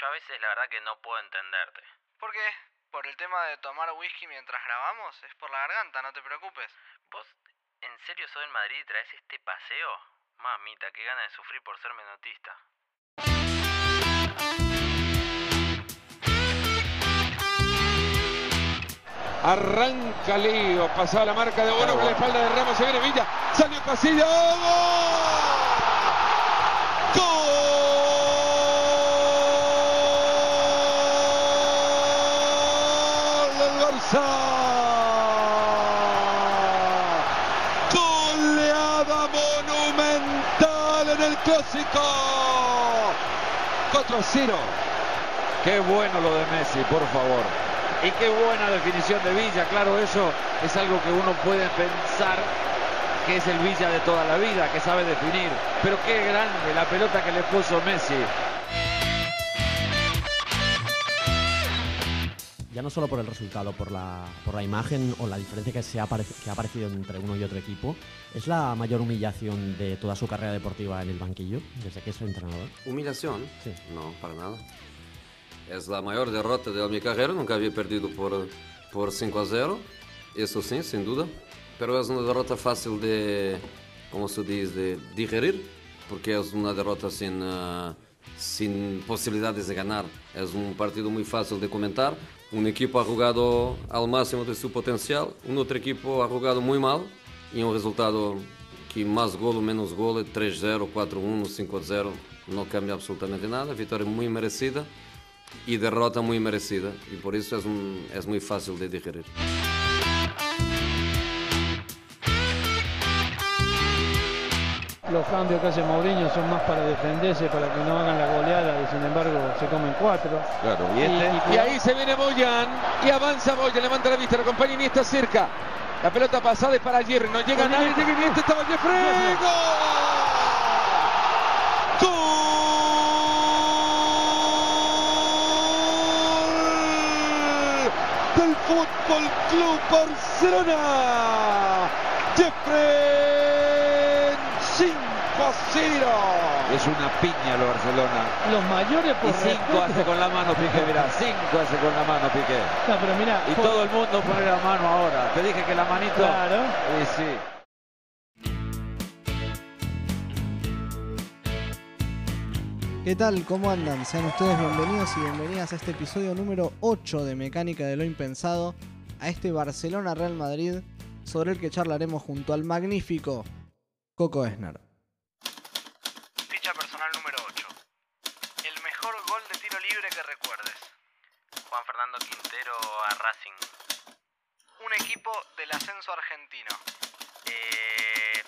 Yo a veces la verdad que no puedo entenderte. ¿Por qué? ¿Por el tema de tomar whisky mientras grabamos? Es por la garganta, no te preocupes. ¿Vos en serio sos del Madrid y traes este paseo? Mamita, qué gana de sufrir por ser menotista. Arranca Leo, pasaba la marca de Bono con la espalda de Ramos, se viene Villa, salió Casillo, ¡Gol! del Barça! Goleada monumental en el clásico. 4 a 0. Qué bueno lo de Messi, por favor. Y qué buena definición de Villa. Claro, eso es algo que uno puede pensar que es el Villa de toda la vida, que sabe definir. Pero qué grande la pelota que le puso Messi. Ya no solo por el resultado, por la, por la imagen o la diferencia que, se ha, que ha aparecido entre uno y otro equipo, es la mayor humillación de toda su carrera deportiva en el banquillo, desde que es entrenador. Humillación? Sí. No, para nada. Es la mayor derrota de mi carrera, nunca había perdido por, por 5 a 0, eso sí, sin duda. Pero es una derrota fácil de, como se dice, de digerir, porque es una derrota sin, ah, sin posibilidades de ganar. Es un partido muy fácil de comentar. Un equipo ha jugado al máximo de su potencial, un otro equipo ha jugado muy mal y un resultado que más gol o menos gol, 3-0, 4-1, 5-0, no cambia absolutamente nada. Vitória muy merecida y derrota muy merecida y por eso es, un- es muy fácil de digerir. Los cambios que hace Mourinho son más para defenderse, para que no hagan la goleada y sin embargo se comen cuatro. Claro, y este- Y ahí se viene Boyan y avanza Boyan, levanta la vista, lo acompaña Iniesta cerca. La pelota pasada es para Jerry, no llega nadie, llega Iniesta, estaba Jeffrey. ¡Gol! Del Fútbol Club Barcelona. Jeffrey 5 a 0. Es una piña lo Barcelona. los mayores por Y 5 respeto- hace con la mano Piqué, mirá. 5 hace con la mano Piqué. No, pero mirá, Y por- todo el mundo pone la mano ahora. Te dije que la manito. Claro. Y sí. ¿Qué tal? ¿Cómo andan? Sean ustedes bienvenidos y bienvenidas a este episodio número 8 de Mecánica de lo Impensado, a este Barcelona Real Madrid, sobre el que charlaremos junto al magnífico Coco Esner. Ficha personal número 8. El mejor gol de tiro libre que recuerdes. Juan Fernando Quintero a Racing. Un equipo del ascenso argentino. Eh,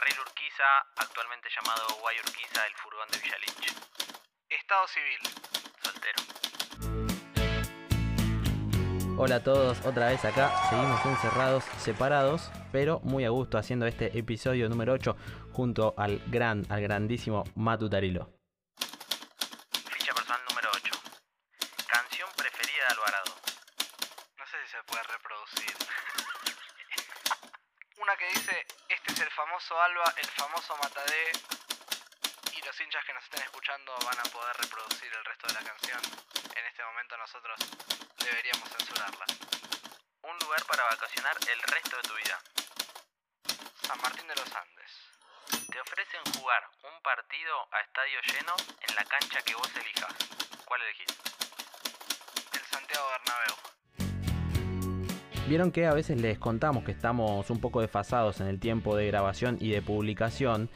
Ferrocarril Urquiza, actualmente llamado Guay Urquiza, el furgón de Villalich. Estado civil. Soltero. Hola a todos, otra vez acá, seguimos encerrados, separados, pero muy a gusto haciendo este episodio número 8 junto al gran, al grandísimo Matu Tarilo. Ficha personal número 8. Canción preferida de Alvarado. No sé si se puede reproducir. Una que dice, este es el famoso Alba, el famoso Matadé. Y los hinchas que nos estén escuchando van a poder reproducir el resto de la canción. En este momento nosotros deberíamos censurarla. Un lugar para el resto de tu vida. San Martín de los Andes. Te ofrecen jugar un partido a estadio lleno en la cancha que vos elijas. ¿Cuál elegís? El Santiago Bernabéu. Vieron que a veces les contamos que estamos un poco desfasados en el tiempo de grabación y de publicación.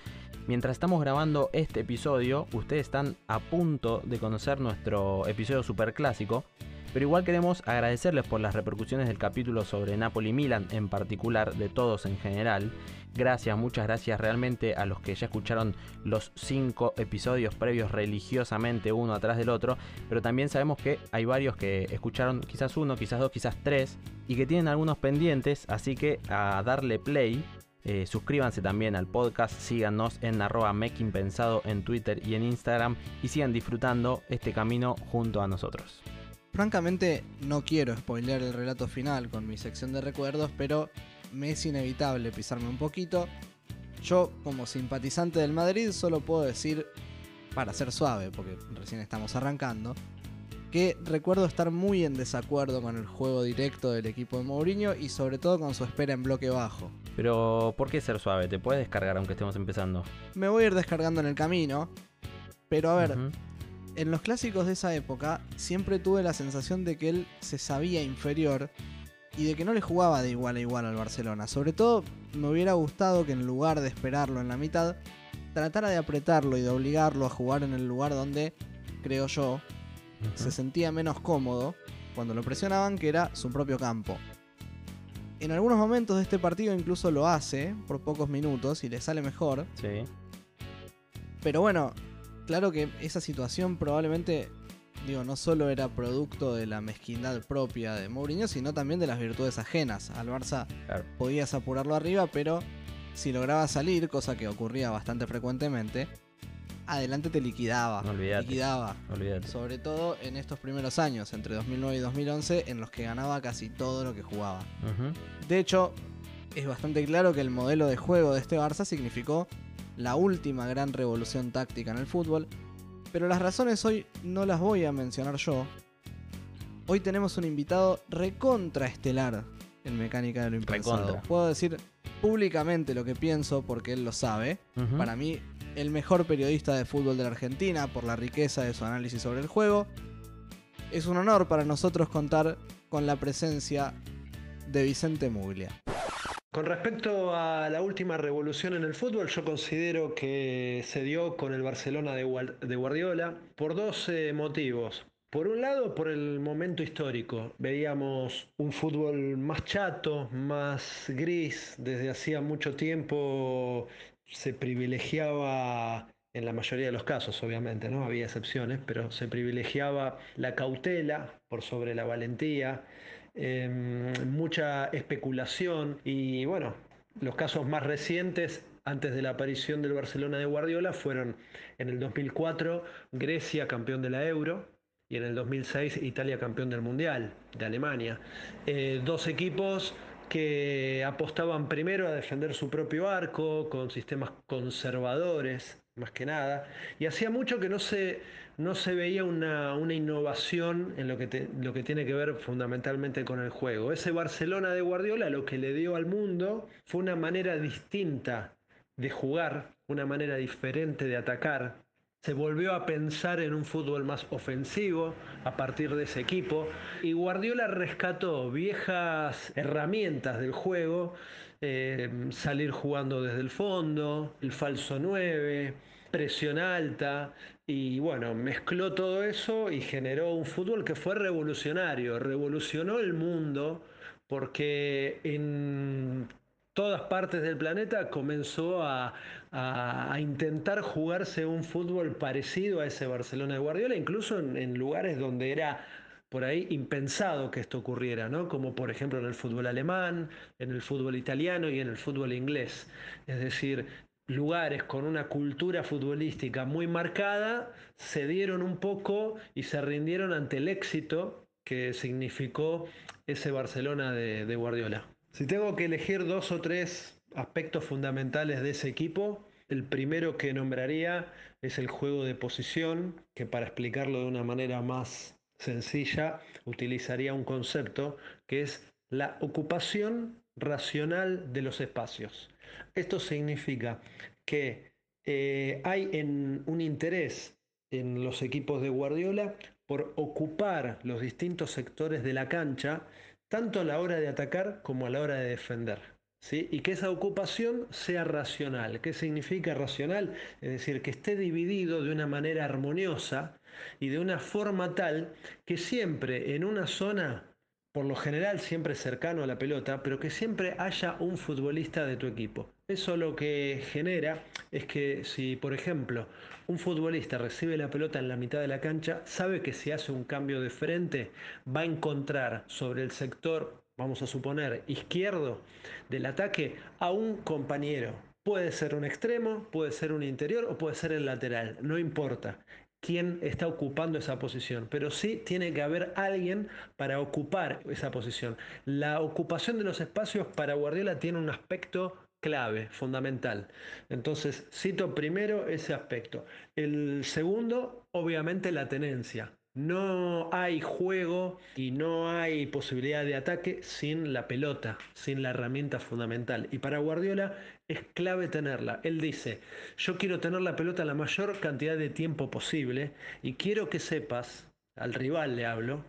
Mientras estamos grabando este episodio, ustedes están a punto de conocer nuestro episodio super clásico. Pero igual queremos agradecerles por las repercusiones del capítulo sobre Napoli Milan, en particular de todos en general. Gracias, muchas gracias realmente a los que ya escucharon los cinco episodios previos religiosamente uno atrás del otro. Pero también sabemos que hay varios que escucharon quizás uno, quizás dos, quizás tres y que tienen algunos pendientes. Así que a darle play. eh, suscríbanse también al podcast, síganos en arroba Pensado en Twitter y en Instagram y sigan disfrutando este camino junto a nosotros. Francamente, no quiero spoilear el relato final con mi sección de recuerdos, pero me es inevitable pisarme un poquito. Yo, como simpatizante del Madrid, solo puedo decir para ser suave, porque recién estamos arrancando, que recuerdo estar muy en desacuerdo con el juego directo del equipo de Mourinho y sobre todo con su espera en bloque bajo. Pero, ¿por qué ser suave? ¿Te puedes descargar aunque estemos empezando? Me voy a ir descargando en el camino, pero a ver. En los clásicos de esa época siempre tuve la sensación de que él se sabía inferior y de que no le jugaba de igual a igual al Barcelona. Sobre todo me hubiera gustado que en lugar de esperarlo en la mitad, tratara de apretarlo y de obligarlo a jugar en el lugar donde, creo yo, se sentía menos cómodo cuando lo presionaban, que era su propio campo. En algunos momentos de este partido incluso lo hace por pocos minutos y le sale mejor. Sí. Pero bueno, claro que esa situación probablemente, digo, no solo era producto de la mezquindad propia de Mourinho, sino también de las virtudes ajenas. Al Barça Claro. podías apurarlo arriba, pero si lograba salir, cosa que ocurría bastante frecuentemente, adelante te liquidaba. No olvidate. liquidaba. Olvídate. Sobre todo en estos primeros años, entre 2009 y 2011, en los que ganaba casi todo lo que jugaba. De hecho, es bastante claro que el modelo de juego de este Barça significó la última gran revolución táctica en el fútbol, pero las razones hoy no las voy a mencionar yo. Hoy tenemos un invitado recontra estelar en Mecánica de lo Impensado. Recontra. Puedo decir públicamente lo que pienso porque él lo sabe. Para mí, el mejor periodista de fútbol de la Argentina por la riqueza de su análisis sobre el juego. Es un honor para nosotros contar con la presencia de Vicente Muglia. Con respecto a la última revolución en el fútbol, yo considero que se dio con el Barcelona de Guardiola por dos eh, motivos. Por un lado, por el momento histórico. Veíamos un fútbol más chato, más gris. Desde hacía mucho tiempo se privilegiaba, en la mayoría de los casos obviamente, ¿no? Había excepciones, pero se privilegiaba la cautela por sobre la valentía eh, mucha especulación y bueno, los casos más recientes antes de la aparición del Barcelona de Guardiola fueron en el 2004 Grecia campeón de la Euro y en el 2006 Italia campeón del Mundial de Alemania. Eh, dos equipos que apostaban primero a defender su propio arco con sistemas conservadores más que nada y hacía mucho que no se, no se veía una, una innovación en lo que, te- lo que tiene que ver fundamentalmente con el juego. Ese Barcelona de Guardiola lo que le dio al mundo fue una manera distinta de jugar, una manera diferente de atacar. Se volvió a pensar en un fútbol más ofensivo a partir de ese equipo y Guardiola rescató viejas herramientas del juego, eh, salir jugando desde el fondo, el falso 9, presión alta y bueno, mezcló todo eso y generó un fútbol que fue revolucionario, revolucionó el mundo porque en todas partes del planeta comenzó a, intentar jugarse un fútbol parecido a ese Barcelona de Guardiola, incluso en lugares donde era por ahí impensado que esto ocurriera, ¿no? Como por ejemplo en el fútbol alemán, en el fútbol italiano y en el fútbol inglés. Es decir, lugares con una cultura futbolística muy marcada se dieron un poco y se rindieron ante el éxito que significó ese Barcelona de, de Guardiola. Si tengo que elegir dos o tres aspectos fundamentales de ese equipo, el primero que nombraría es el juego de posición, que para explicarlo de una manera más sencilla utilizaría un concepto que es la ocupación racional de los espacios. Esto significa que eh, hay en un interés en los equipos de Guardiola por ocupar los distintos sectores de la cancha, tanto a la hora de atacar como a la hora de defender. ¿sí? Y que esa ocupación sea racional. ¿Qué significa racional? Es decir, que esté dividido de una manera armoniosa y de una forma tal que siempre en una zona por lo general siempre cercano a la pelota, pero que siempre haya un futbolista de tu equipo. Eso lo que genera es que si, por ejemplo, un futbolista recibe la pelota en la mitad de la cancha, sabe que si hace un cambio de frente, va a encontrar sobre el sector, vamos a suponer, izquierdo del ataque a un compañero. Puede ser un extremo, puede ser un interior o puede ser el lateral, no importa quién está ocupando esa posición, pero sí tiene que haber alguien para ocupar esa posición. La ocupación de los espacios para Guardiola tiene un aspecto clave, fundamental. Entonces, cito primero ese aspecto. El segundo, obviamente, la tenencia. No hay juego y no hay posibilidad de ataque sin la pelota, sin la herramienta fundamental. Y para Guardiola es clave tenerla. Él dice, yo quiero tener la pelota la mayor cantidad de tiempo posible y quiero que sepas, al rival le hablo,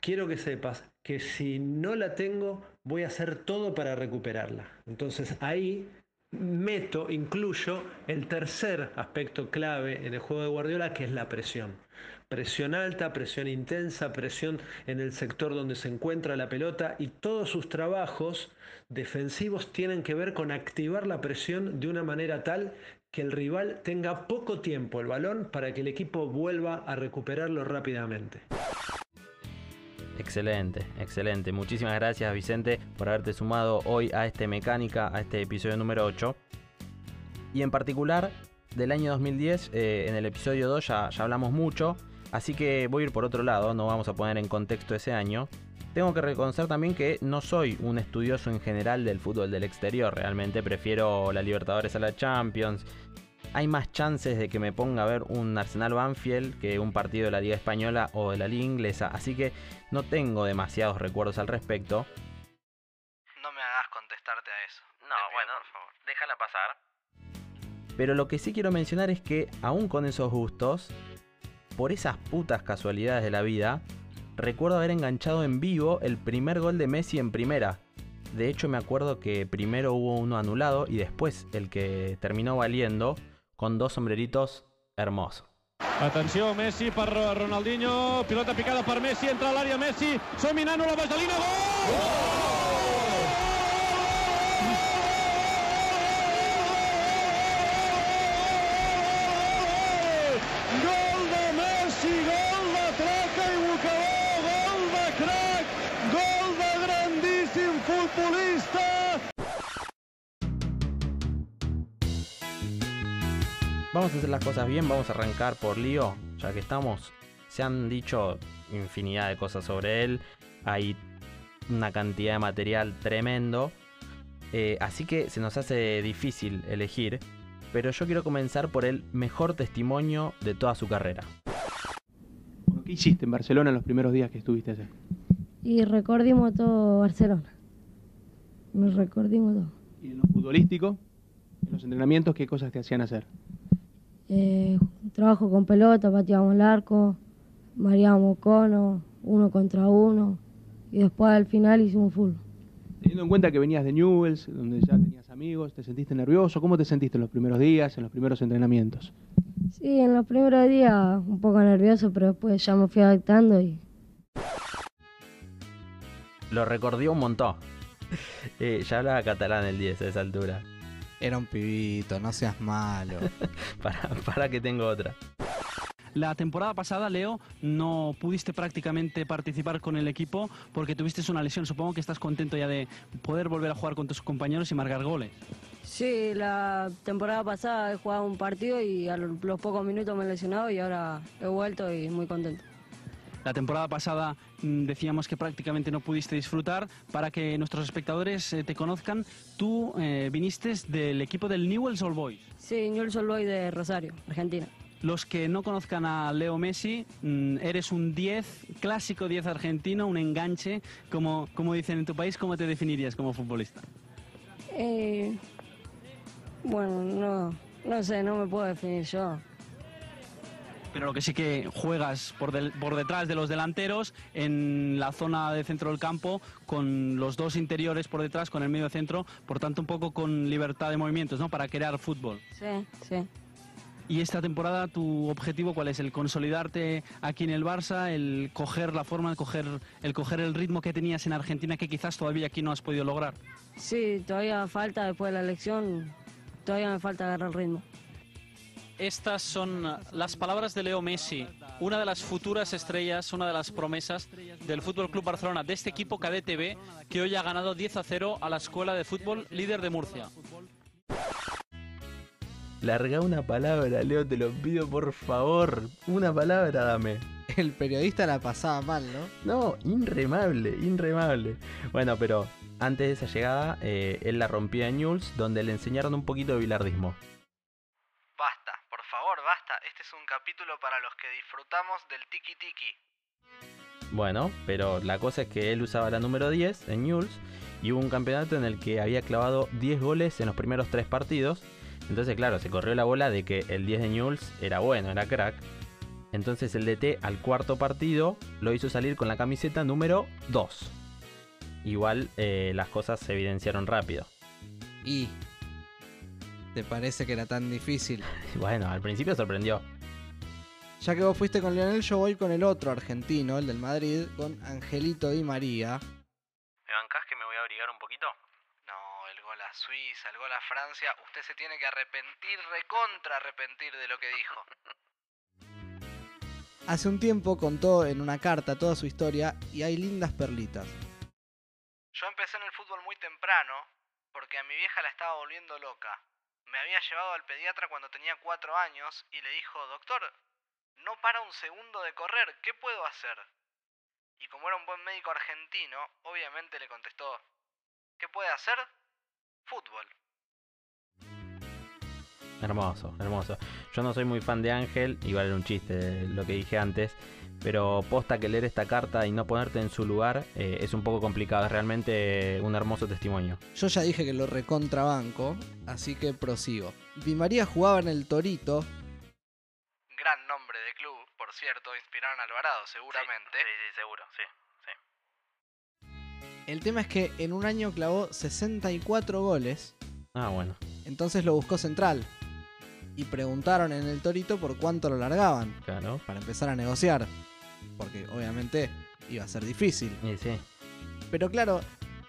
quiero que sepas que si no la tengo voy a hacer todo para recuperarla. Entonces ahí meto, incluyo el tercer aspecto clave en el juego de Guardiola, que es la presión. Presión alta, presión intensa, presión en el sector donde se encuentra la pelota y todos sus trabajos defensivos tienen que ver con activar la presión de una manera tal que el rival tenga poco tiempo el balón para que el equipo vuelva a recuperarlo rápidamente. Excelente, excelente. Muchísimas gracias Vicente por haberte sumado hoy a este Mecánica, a este episodio número 8. Y en particular del año 2010, eh, en el episodio 2 ya, ya hablamos mucho, así que voy a ir por otro lado, no vamos a poner en contexto ese año. Tengo que reconocer también que no soy un estudioso en general del fútbol del exterior, realmente prefiero la Libertadores a la Champions. Hay más chances de que me ponga a ver un Arsenal Banfield que un partido de la Liga Española o de la Liga Inglesa, así que no tengo demasiados recuerdos al respecto. No me hagas contestarte a eso. No, bueno, por favor. déjala pasar. Pero lo que sí quiero mencionar es que, aún con esos gustos, por esas putas casualidades de la vida, recuerdo haber enganchado en vivo el primer gol de Messi en primera. De hecho, me acuerdo que primero hubo uno anulado y después el que terminó valiendo con dos sombreritos hermosos. Atenció, Messi per Ronaldinho, pilota picada per Messi, entra a l'àrea Messi, som minant la vaselina, gol! Hacer las cosas bien, vamos a arrancar por Lío, ya que estamos. Se han dicho infinidad de cosas sobre él, hay una cantidad de material tremendo, eh, así que se nos hace difícil elegir, pero yo quiero comenzar por el mejor testimonio de toda su carrera. Bueno, ¿Qué hiciste en Barcelona en los primeros días que estuviste allá? Y recordimos todo Barcelona. Nos recordimos todo. ¿Y en lo futbolístico? ¿En los entrenamientos qué cosas te hacían hacer? Eh, trabajo con pelota, pateábamos el arco, mareábamos cono, uno contra uno. Y después al final hicimos fútbol. Teniendo en cuenta que venías de Newells, donde ya tenías amigos, ¿te sentiste nervioso? ¿Cómo te sentiste en los primeros días, en los primeros entrenamientos? Sí, en los primeros días un poco nervioso, pero después ya me fui adaptando y Lo recordió un montón. Eh, ya hablaba catalán el 10 a esa altura. Era un pibito, no seas malo. para, para que tengo otra. La temporada pasada, Leo, no pudiste prácticamente participar con el equipo porque tuviste una lesión. Supongo que estás contento ya de poder volver a jugar con tus compañeros y marcar goles. Sí, la temporada pasada he jugado un partido y a los los pocos minutos me he lesionado y ahora he vuelto y muy contento. La temporada pasada mm, decíamos que prácticamente no pudiste disfrutar. Para que nuestros espectadores eh, te conozcan, tú eh, viniste del equipo del Newell's Old Boys. Sí, Newell's Old Boys de Rosario, Argentina. Los que no conozcan a Leo Messi, mm, eres un 10, clásico 10 argentino, un enganche, como, como dicen en tu país, ¿cómo te definirías como futbolista? Eh, bueno, no, no sé, no me puedo definir yo. Pero lo que sí que juegas por, del- por detrás de los delanteros, en la zona de centro del campo, con los dos interiores por detrás, con el medio centro, por tanto un poco con libertad de movimientos, ¿no? Para crear fútbol. Sí, sí. Y esta temporada, ¿tu objetivo cuál es? ¿El consolidarte aquí en el Barça? ¿El coger la forma, el coger, el coger el ritmo que tenías en Argentina que quizás todavía aquí no has podido lograr? Sí, todavía falta después de la elección, todavía me falta agarrar el ritmo. Estas son las palabras de Leo Messi, una de las futuras estrellas, una de las promesas del Fútbol Club Barcelona, de este equipo Cadete B que hoy ha ganado 10 a 0 a la Escuela de Fútbol líder de Murcia. Larga una palabra, Leo, te lo pido por favor. Una palabra dame. El periodista la pasaba mal, ¿no? No, inremable, inremable. Bueno, pero antes de esa llegada, eh, él la rompió en Newell's, donde le enseñaron un poquito de bilardismo. Basta, por favor, basta. Este es un capítulo para los que disfrutamos del tiki tiki. Bueno, pero la cosa es que él usaba la número 10 en Newell's y hubo un campeonato en el que había clavado 10 goles en los primeros 3 partidos. Entonces, claro, se corrió la bola de que el 10 de Newell's era bueno, era crack. Entonces el DT al cuarto partido lo hizo salir con la camiseta número 2. Igual eh, las cosas se evidenciaron rápido. ¿Y te parece que era tan difícil? Bueno, al principio sorprendió. Ya que vos fuiste con Lionel, yo voy con el otro argentino, el del Madrid, con Angelito Di María. ¿Me bancás que me voy a abrigar un poquito? No, el gol a Suiza, el gol a Francia. Usted se tiene que arrepentir, recontra arrepentir de lo que dijo. Hace un tiempo contó en una carta toda su historia y hay lindas perlitas. Yo empecé en el fútbol muy temprano porque a mi vieja la estaba volviendo loca. Me había llevado al pediatra cuando tenía cuatro años y le dijo, doctor, no para un segundo de correr, ¿qué puedo hacer? Y como era un buen médico argentino, obviamente le contestó, ¿qué puede hacer? Fútbol. Hermoso, hermoso. Yo no soy muy fan de Ángel, igual era un chiste lo que dije antes, pero posta que leer esta carta y no ponerte en su lugar eh, es un poco complicado, es realmente un hermoso testimonio. Yo ya dije que lo recontrabanco, así que prosigo. Di María jugaba en el Torito. Gran nombre por cierto, inspiraron a Alvarado, seguramente. Sí, sí, seguro, sí, sí. El tema es que en un año clavó 64 goles. Ah, bueno. Entonces lo buscó central. Y preguntaron en el Torito por cuánto lo largaban. Claro. Para empezar a negociar. Porque obviamente iba a ser difícil. Sí, sí. Pero claro,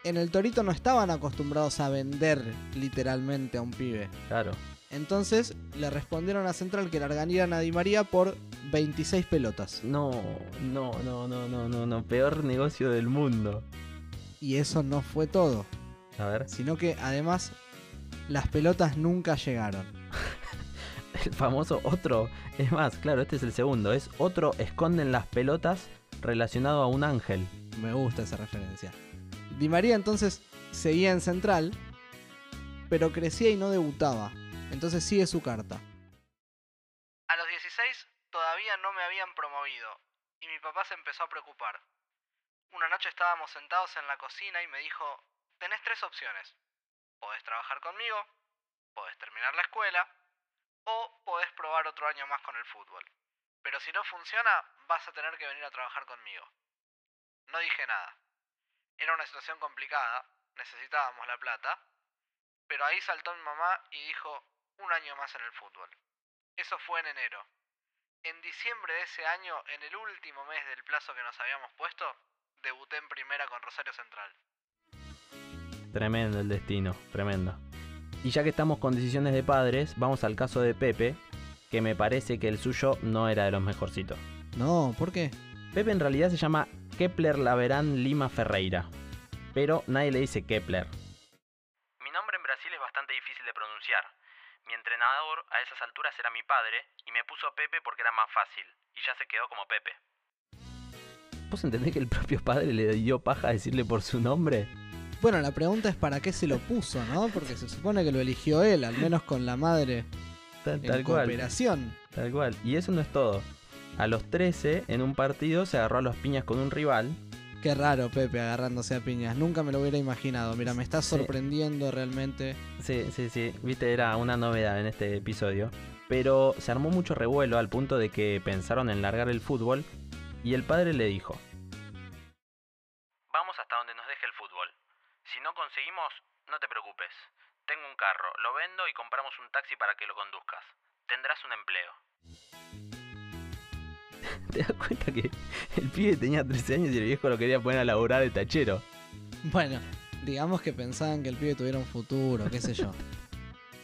en el Torito no estaban acostumbrados a vender literalmente a un pibe. Claro. Entonces le respondieron a Central que largarían a Di María por 26 pelotas. No, no, no, no, no, no, no. Peor negocio del mundo. Y eso no fue todo. A ver. Sino que además las pelotas nunca llegaron. El famoso otro. Es más, claro, este es el segundo. Es otro esconden las pelotas relacionado a un ángel. Me gusta esa referencia. Di María entonces seguía en Central, pero crecía y no debutaba. Entonces sigue su carta. A los 16 todavía no me habían promovido y mi papá se empezó a preocupar. Una noche estábamos sentados en la cocina y me dijo, tenés tres opciones. Podés trabajar conmigo, podés terminar la escuela o podés probar otro año más con el fútbol. Pero si no funciona, vas a tener que venir a trabajar conmigo. No dije nada. Era una situación complicada, necesitábamos la plata, pero ahí saltó mi mamá y dijo un año más en el fútbol. Eso fue en enero. En diciembre de ese año, en el último mes del plazo que nos habíamos puesto, debuté en primera con Rosario Central. Tremendo el destino, tremendo. Y ya que estamos con decisiones de padres, vamos al caso de Pepe, que me parece que el suyo no era de los mejorcitos. No, ¿por qué? Pepe en realidad se llama Kepler Laverán Lima Ferreira, pero nadie le dice Kepler. Mi nombre en Brasil es bastante difícil de pronunciar. Entrenador a esas alturas era mi padre y me puso Pepe porque era más fácil, y ya se quedó como Pepe. ¿Vos entendés que el propio padre le dio paja a decirle por su nombre? Bueno, la pregunta es para qué se lo puso, ¿no? Porque se supone que lo eligió él, al menos con la madre Tal, en tal cual. cooperación. Tal cual. Y eso no es todo. A los 13, en un partido, se agarró a los piñas con un rival. Qué raro Pepe agarrándose a piñas. Nunca me lo hubiera imaginado. Mira, me está Sí. sorprendiendo realmente. Sí, sí, sí. Viste, era una novedad en este episodio. Pero se armó mucho revuelo al punto de que pensaron en largar el fútbol. Y el padre le dijo: Vamos hasta donde nos deje el fútbol. Si no conseguimos, no te preocupes. Tengo un carro, lo vendo y compramos un taxi para que lo conduzcas. Tendrás un empleo. ¿Te das cuenta que el pibe tenía 13 años y el viejo lo quería poner a laburar de tachero? Bueno, digamos que pensaban que el pibe tuviera un futuro, qué sé yo.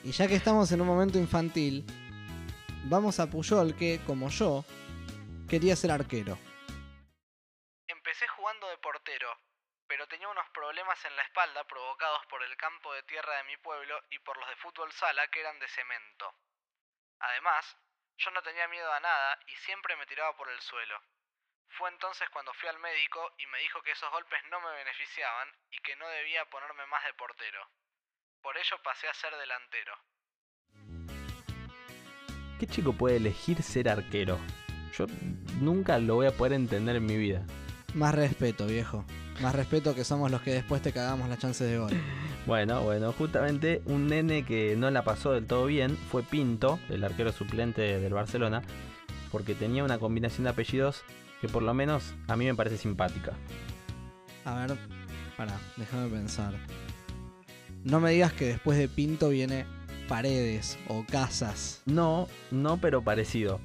y ya que estamos en un momento infantil, vamos a Puyol que, como yo, quería ser arquero. Empecé jugando de portero, pero tenía unos problemas en la espalda provocados por el campo de tierra de mi pueblo y por los de fútbol sala que eran de cemento. Además, yo no tenía miedo a nada y siempre me tiraba por el suelo. Fue entonces cuando fui al médico y me dijo que esos golpes no me beneficiaban y que no debía ponerme más de portero. Por ello pasé a ser delantero. ¿Qué chico puede elegir ser arquero? Yo nunca lo voy a poder entender en mi vida. Más respeto, viejo. Más respeto que somos los que después te cagamos las chances de gol. Bueno, bueno, justamente un nene que no la pasó del todo bien fue Pinto, el arquero suplente del Barcelona, porque tenía una combinación de apellidos que por lo menos a mí me parece simpática. A ver, para, déjame pensar. No me digas que después de Pinto viene Paredes o Casas. No, no, pero parecido.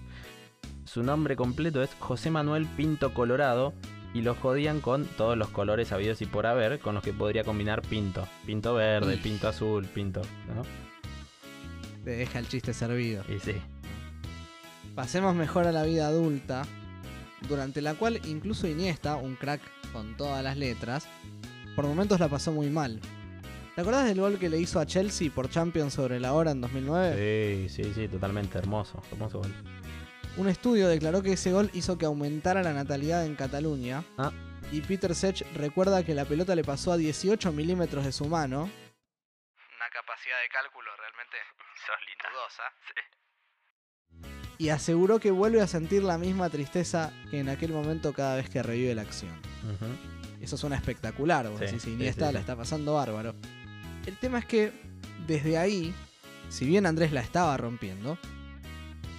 Su nombre completo es José Manuel Pinto Colorado y lo jodían con todos los colores habidos y por haber con los que podría combinar Pinto. Pinto verde, Pinto azul, Pinto, ¿no? Te deja el chiste servido. Y sí. Pasemos mejor a la vida adulta, durante la cual incluso Iniesta, un crack con todas las letras, por momentos la pasó muy mal. ¿Te acordás del gol que le hizo a Chelsea por Champions sobre la hora en 2009? Sí, sí, sí, totalmente hermoso, hermoso gol. Un estudio declaró que ese gol hizo que aumentara la natalidad en Cataluña. Ah. Y Peter Sech recuerda que la pelota le pasó a 18 milímetros de su mano. Una capacidad de cálculo realmente Insólita. dudosa. Y aseguró que vuelve a sentir la misma tristeza que en aquel momento cada vez que revive la acción. Eso suena espectacular, vos Sí, decís, sí, Iniesta sí, la sí. está pasando bárbaro. El tema es que desde ahí, si bien Andrés la estaba rompiendo,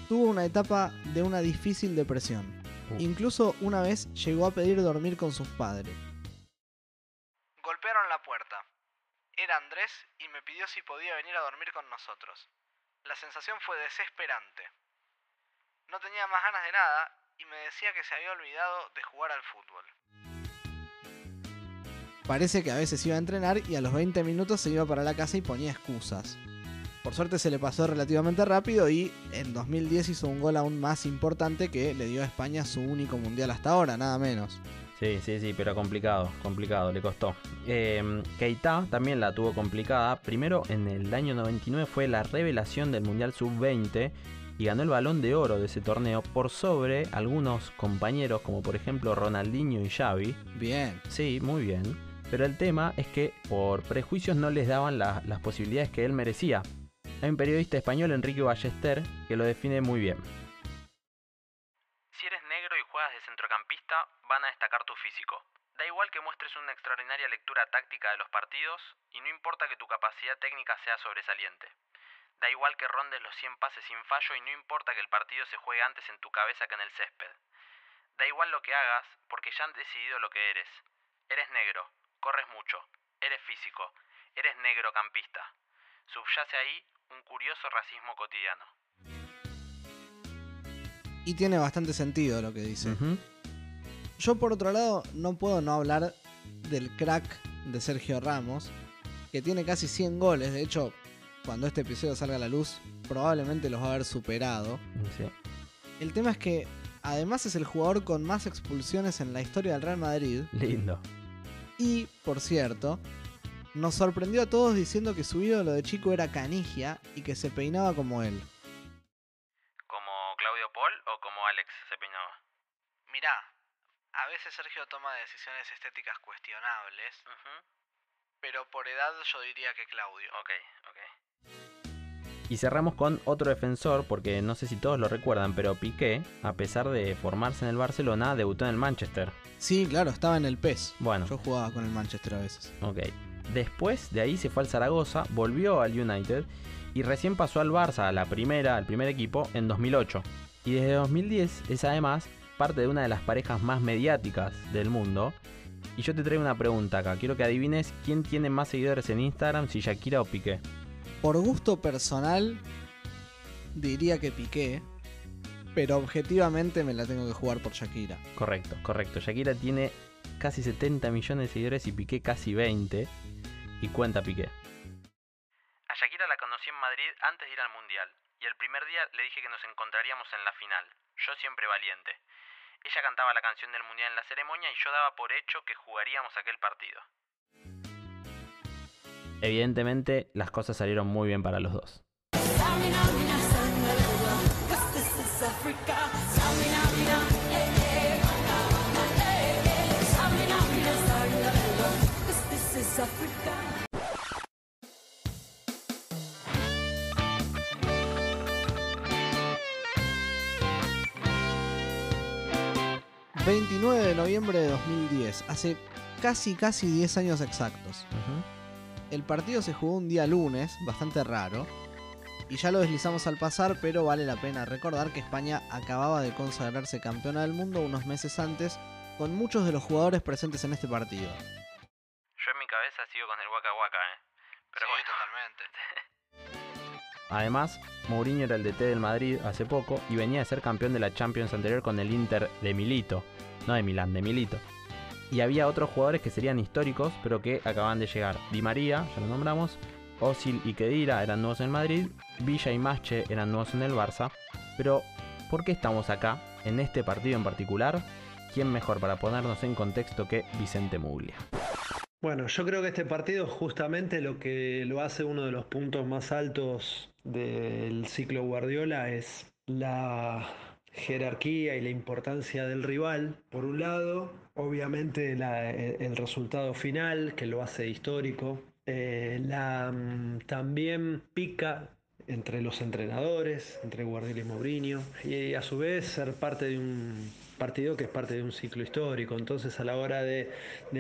tuvo una etapa de una difícil depresión. Uh. Incluso una vez llegó a pedir dormir con sus padres. Golpearon la puerta. Era Andrés y me pidió si podía venir a dormir con nosotros. La sensación fue desesperante. No tenía más ganas de nada y me decía que se había olvidado de jugar al fútbol. Parece que a veces iba a entrenar y a los 20 minutos se iba para la casa y ponía excusas. Por suerte se le pasó relativamente rápido y en 2010 hizo un gol aún más importante que le dio a España su único mundial hasta ahora, nada menos. Sí, sí, sí, pero complicado, complicado, le costó. Eh, Keita también la tuvo complicada. Primero, en el año 99 fue la revelación del Mundial Sub-20 y ganó el balón de oro de ese torneo por sobre algunos compañeros como por ejemplo Ronaldinho y Xavi. Bien. Sí, muy bien. Pero el tema es que por prejuicios no les daban la- las posibilidades que él merecía. Hay un periodista español, Enrique Ballester, que lo define muy bien. Si eres negro y juegas de centrocampista, van a destacar tu físico. Da igual que muestres una extraordinaria lectura táctica de los partidos y no importa que tu capacidad técnica sea sobresaliente. Da igual que rondes los 100 pases sin fallo y no importa que el partido se juegue antes en tu cabeza que en el césped. Da igual lo que hagas porque ya han decidido lo que eres. Eres negro, corres mucho, eres físico, eres negrocampista. Subyace ahí un curioso racismo cotidiano. Y tiene bastante sentido lo que dice. Yo por otro lado no puedo no hablar del crack de Sergio Ramos, que tiene casi 100 goles. De hecho, cuando este episodio salga a la luz, probablemente los va a haber superado. Sí. El tema es que además es el jugador con más expulsiones en la historia del Real Madrid. Lindo. Y, por cierto, nos sorprendió a todos diciendo que su ídolo de chico era Canigia y que se peinaba como él. ¿Como Claudio Paul o como Alex se peinaba? Mirá, a veces Sergio toma decisiones estéticas cuestionables, pero por edad yo diría que Claudio. Ok, ok. Y cerramos con otro defensor, porque no sé si todos lo recuerdan, pero Piqué, a pesar de formarse en el Barcelona, debutó en el Manchester. Sí, claro, estaba en el PES. Bueno. Yo jugaba con el Manchester a veces. Ok. Después de ahí se fue al Zaragoza, volvió al United y recién pasó al Barça, a la primera, al primer equipo, en 2008. Y desde 2010 es además parte de una de las parejas más mediáticas del mundo. Y yo te traigo una pregunta acá. Quiero que adivines quién tiene más seguidores en Instagram, si Shakira o Piqué. Por gusto personal, diría que Piqué, pero objetivamente me la tengo que jugar por Shakira. Correcto, correcto. Shakira tiene casi 70 millones de seguidores y Piqué casi 20 y cuenta Piqué. A Shakira la conocí en Madrid antes de ir al Mundial y el primer día le dije que nos encontraríamos en la final, yo siempre valiente. Ella cantaba la canción del Mundial en la ceremonia y yo daba por hecho que jugaríamos aquel partido. Evidentemente las cosas salieron muy bien para los dos. 29 de noviembre de 2010, hace casi casi 10 años exactos. El partido se jugó un día lunes, bastante raro, y ya lo deslizamos al pasar, pero vale la pena recordar que España acababa de consagrarse campeona del mundo unos meses antes, con muchos de los jugadores presentes en este partido. Yo en mi cabeza sigo con el Waka Waka, ¿eh? Pero bueno. Además, Mourinho era el DT del Madrid hace poco y venía de ser campeón de la Champions anterior con el Inter de Milito, no de Milán, de Milito. Y había otros jugadores que serían históricos, pero que acaban de llegar. Di María, ya lo nombramos, Osil y Kedira eran nuevos en Madrid, Villa y Masche eran nuevos en el Barça. Pero, ¿por qué estamos acá, en este partido en particular? ¿Quién mejor para ponernos en contexto que Vicente Muglia? Bueno, yo creo que este partido justamente lo que lo hace uno de los puntos más altos del ciclo Guardiola es la jerarquía y la importancia del rival, por un lado, obviamente el, el resultado final que lo hace histórico, eh, la mm, también pica entre los entrenadores, entre Guardiola y Mourinho, y a su vez ser parte de un partido que es parte de un ciclo histórico. Entonces, a la hora de,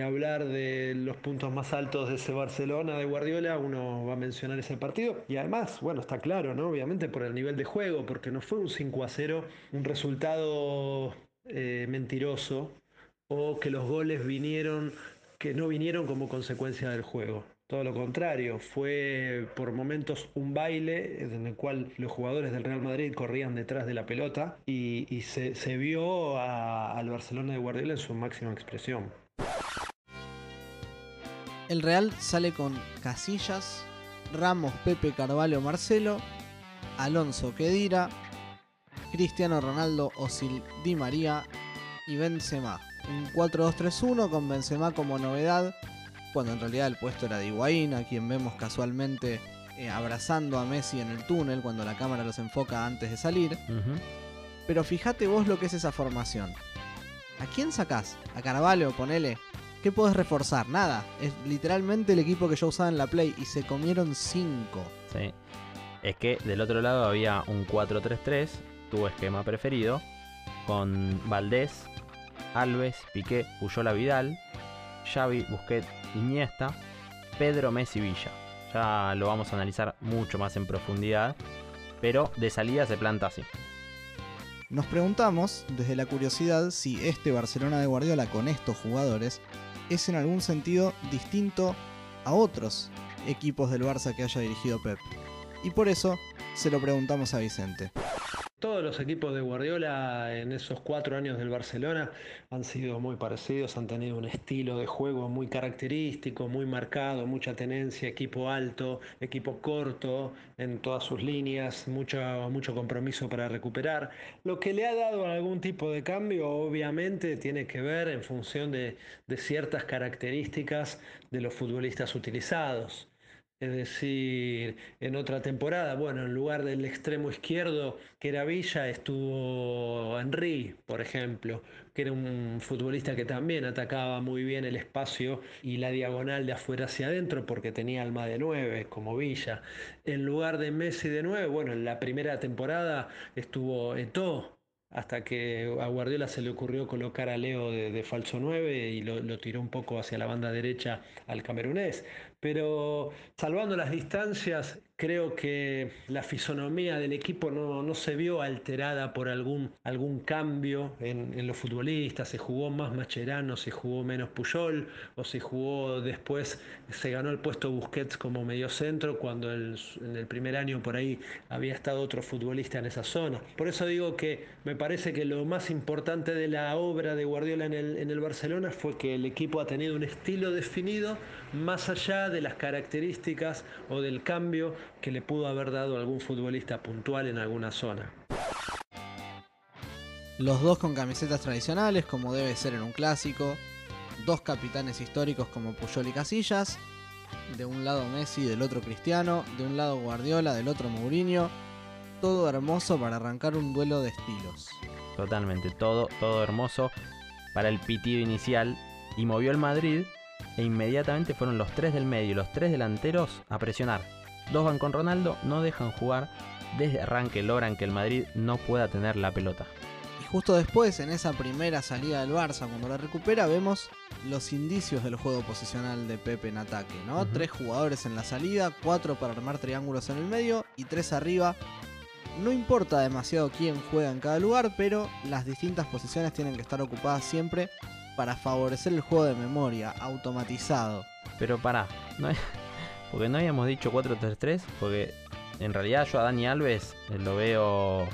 hablar de los puntos más altos de ese Barcelona de Guardiola, uno va a mencionar ese partido. Y además, bueno, está claro, ¿no? Obviamente por el nivel de juego, porque no fue un 5 a 0, un resultado eh, mentiroso, o que los goles vinieron, que no vinieron como consecuencia del juego. Todo lo contrario, fue por momentos un baile en el cual los jugadores del Real Madrid corrían detrás de la pelota y, se, vio al Barcelona de Guardiola en su máxima expresión. El Real sale con Casillas, Ramos, Pepe, Carvalho, Marcelo, Alonso, Kedira, Cristiano Ronaldo, Osil, Di María y Benzema. Un 4-2-3-1 con Benzema como novedad, cuando en realidad el puesto era de Higuaín, a quien vemos casualmente eh, abrazando a Messi en el túnel cuando la cámara los enfoca antes de salir. Pero fíjate vos lo que es esa formación. ¿A quién sacás? ¿A Carvalho? Ponele. ¿Qué podés reforzar? Nada. Es literalmente el equipo que yo usaba en la Play y se comieron 5. Sí. Es que del otro lado había un 4-3-3, tu esquema preferido, con Valdés, Alves, Piqué, Puyola Vidal, Xavi, Busquets, Iniesta, Pedro Messi Villa. Ya lo vamos a analizar mucho más en profundidad, pero de salida se planta así. Nos preguntamos, desde la curiosidad, si este Barcelona de Guardiola con estos jugadores es en algún sentido distinto a otros equipos del Barça que haya dirigido Pep. Y por eso se lo preguntamos a Vicente. Todos los equipos de Guardiola en esos cuatro años del Barcelona han sido muy parecidos, han tenido un estilo de juego muy característico, muy marcado, mucha tenencia, equipo alto, equipo corto en todas sus líneas, mucho, mucho compromiso para recuperar. Lo que le ha dado algún tipo de cambio obviamente tiene que ver en función de, de ciertas características de los futbolistas utilizados. Es decir, en otra temporada, bueno, en lugar del extremo izquierdo que era Villa, estuvo Henry, por ejemplo, que era un futbolista que también atacaba muy bien el espacio y la diagonal de afuera hacia adentro porque tenía alma de 9, como Villa. En lugar de Messi de 9, bueno, en la primera temporada estuvo Eto'o, hasta que a Guardiola se le ocurrió colocar a Leo de, falso 9 y lo tiró un poco hacia la banda derecha al camerunés. Pero salvando las distancias, creo que la fisonomía del equipo no, no se vio alterada por algún, algún cambio en, en los futbolistas. Se jugó más Macherano, se jugó menos Puyol, o se jugó después, se ganó el puesto Busquets como mediocentro, cuando en el primer año por ahí había estado otro futbolista en esa zona. Por eso digo que me parece que lo más importante de la obra de Guardiola en el, en el Barcelona fue que el equipo ha tenido un estilo definido más allá de las características o del cambio que le pudo haber dado algún futbolista puntual en alguna zona. Los dos con camisetas tradicionales, como debe ser en un clásico. Dos capitanes históricos como Puyol y Casillas. De un lado Messi, del otro Cristiano. De un lado Guardiola, del otro Mourinho. Todo hermoso para arrancar un duelo de estilos. Totalmente, todo, todo hermoso para el pitido inicial. Y movió el Madrid e inmediatamente fueron los tres del medio y los tres delanteros a presionar. Dos van con Ronaldo, no dejan jugar. Desde arranque logran que el Madrid no pueda tener la pelota. Y Justo después, en esa primera salida del Barça, cuando la recupera, vemos los indicios del juego posicional de Pepe en ataque, ¿no? Tres jugadores en la salida, cuatro para armar triángulos en el medio y tres arriba. No importa demasiado quién juega en cada lugar, pero las distintas posiciones tienen que estar ocupadas siempre para favorecer el juego de memoria, automatizado. Pero pará, no hay- porque no habíamos dicho 4-3-3, porque en realidad yo a Dani Alves eh, lo veo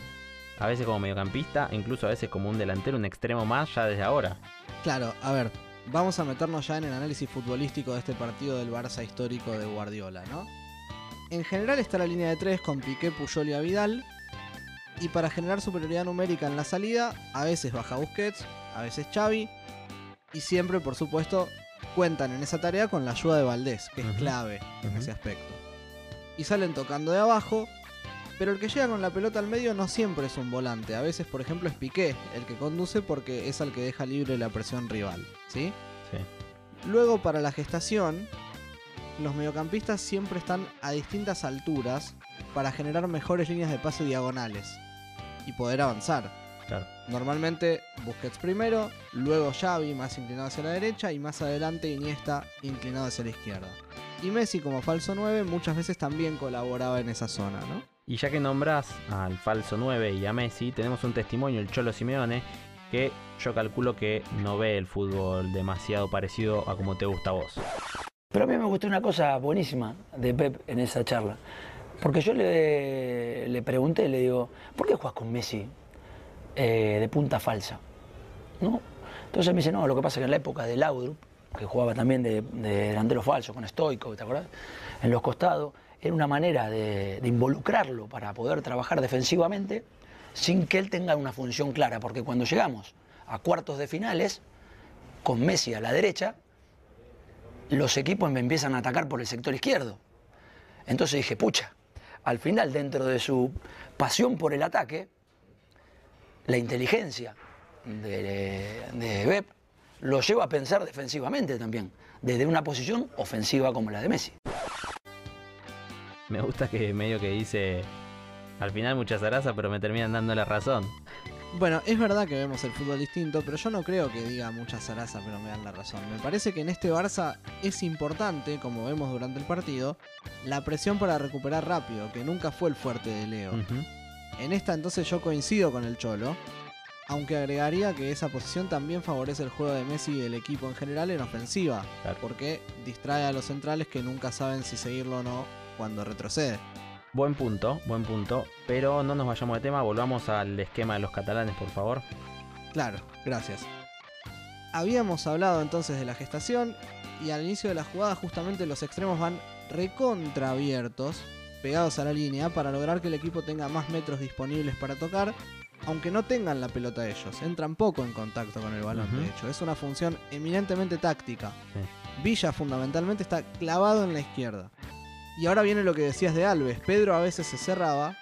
a veces como mediocampista, incluso a veces como un delantero, un extremo más ya desde ahora. Claro, a ver, vamos a meternos ya en el análisis futbolístico de este partido del Barça histórico de Guardiola, ¿no? En general está la línea de tres con Piqué, Puyol y Vidal. Y para generar superioridad numérica en la salida, a veces baja Busquets, a veces Xavi. Y siempre, por supuesto, cuentan en esa tarea con la ayuda de Valdés, que es clave en ese aspecto. Y salen tocando de abajo, pero el que llega con la pelota al medio no siempre es un volante. A veces, por ejemplo, es Piqué el que conduce porque es el que deja libre la presión rival. ¿Sí? Sí. Luego, para la gestación, los mediocampistas siempre están a distintas alturas para generar mejores líneas de pase diagonales y poder avanzar. Claro. Normalmente Busquets primero, luego Xavi más inclinado hacia la derecha y más adelante Iniesta inclinado hacia la izquierda. Y Messi como falso 9 muchas veces también colaboraba en esa zona, ¿no? Y ya que nombras al falso 9 y a Messi, tenemos un testimonio, el Cholo Simeone, que yo calculo que no ve el fútbol demasiado parecido a como te gusta a vos. Pero a mí me gustó una cosa buenísima de Pep en esa charla. Porque yo le, le pregunté, le digo, ¿por qué juegas con Messi eh, de punta falsa? ¿No? Entonces me dice, no, lo que pasa es que en la época de Laudrup, que jugaba también de, de delantero falso con Stoico, ¿te acuerdas? En los costados, era una manera de, de involucrarlo para poder trabajar defensivamente sin que él tenga una función clara. Porque cuando llegamos a cuartos de finales, con Messi a la derecha, los equipos me empiezan a atacar por el sector izquierdo. Entonces dije, pucha, al final dentro de su pasión por el ataque, la inteligencia de, de lo lleva a pensar defensivamente también, desde una posición ofensiva como la de Messi. Me gusta que medio que dice, al final mucha zaraza, pero me terminan dando la razón. Bueno, es verdad que vemos el fútbol distinto, pero yo no creo que diga mucha zaraza, pero me dan la razón. Me parece que en este Barça es importante, como vemos durante el partido, la presión para recuperar rápido, que nunca fue el fuerte de Leo. En esta entonces yo coincido con el Cholo, aunque agregaría que esa posición también favorece el juego de Messi y del equipo en general en ofensiva, porque distrae a los centrales que nunca saben si seguirlo o no cuando retrocede. Buen punto, buen punto, pero no nos vayamos de tema, volvamos al esquema de los catalanes, por favor. Claro, gracias. Habíamos hablado entonces de la gestación y al inicio de la jugada justamente los extremos van recontra abiertos, pegados a la línea, para lograr que el equipo tenga más metros disponibles para tocar, aunque no tengan la pelota ellos. Entran poco en contacto con el balón, de hecho. Es una función eminentemente táctica. Villa fundamentalmente está clavado en la izquierda. Y ahora viene lo que decías de Alves. Pedro a veces se cerraba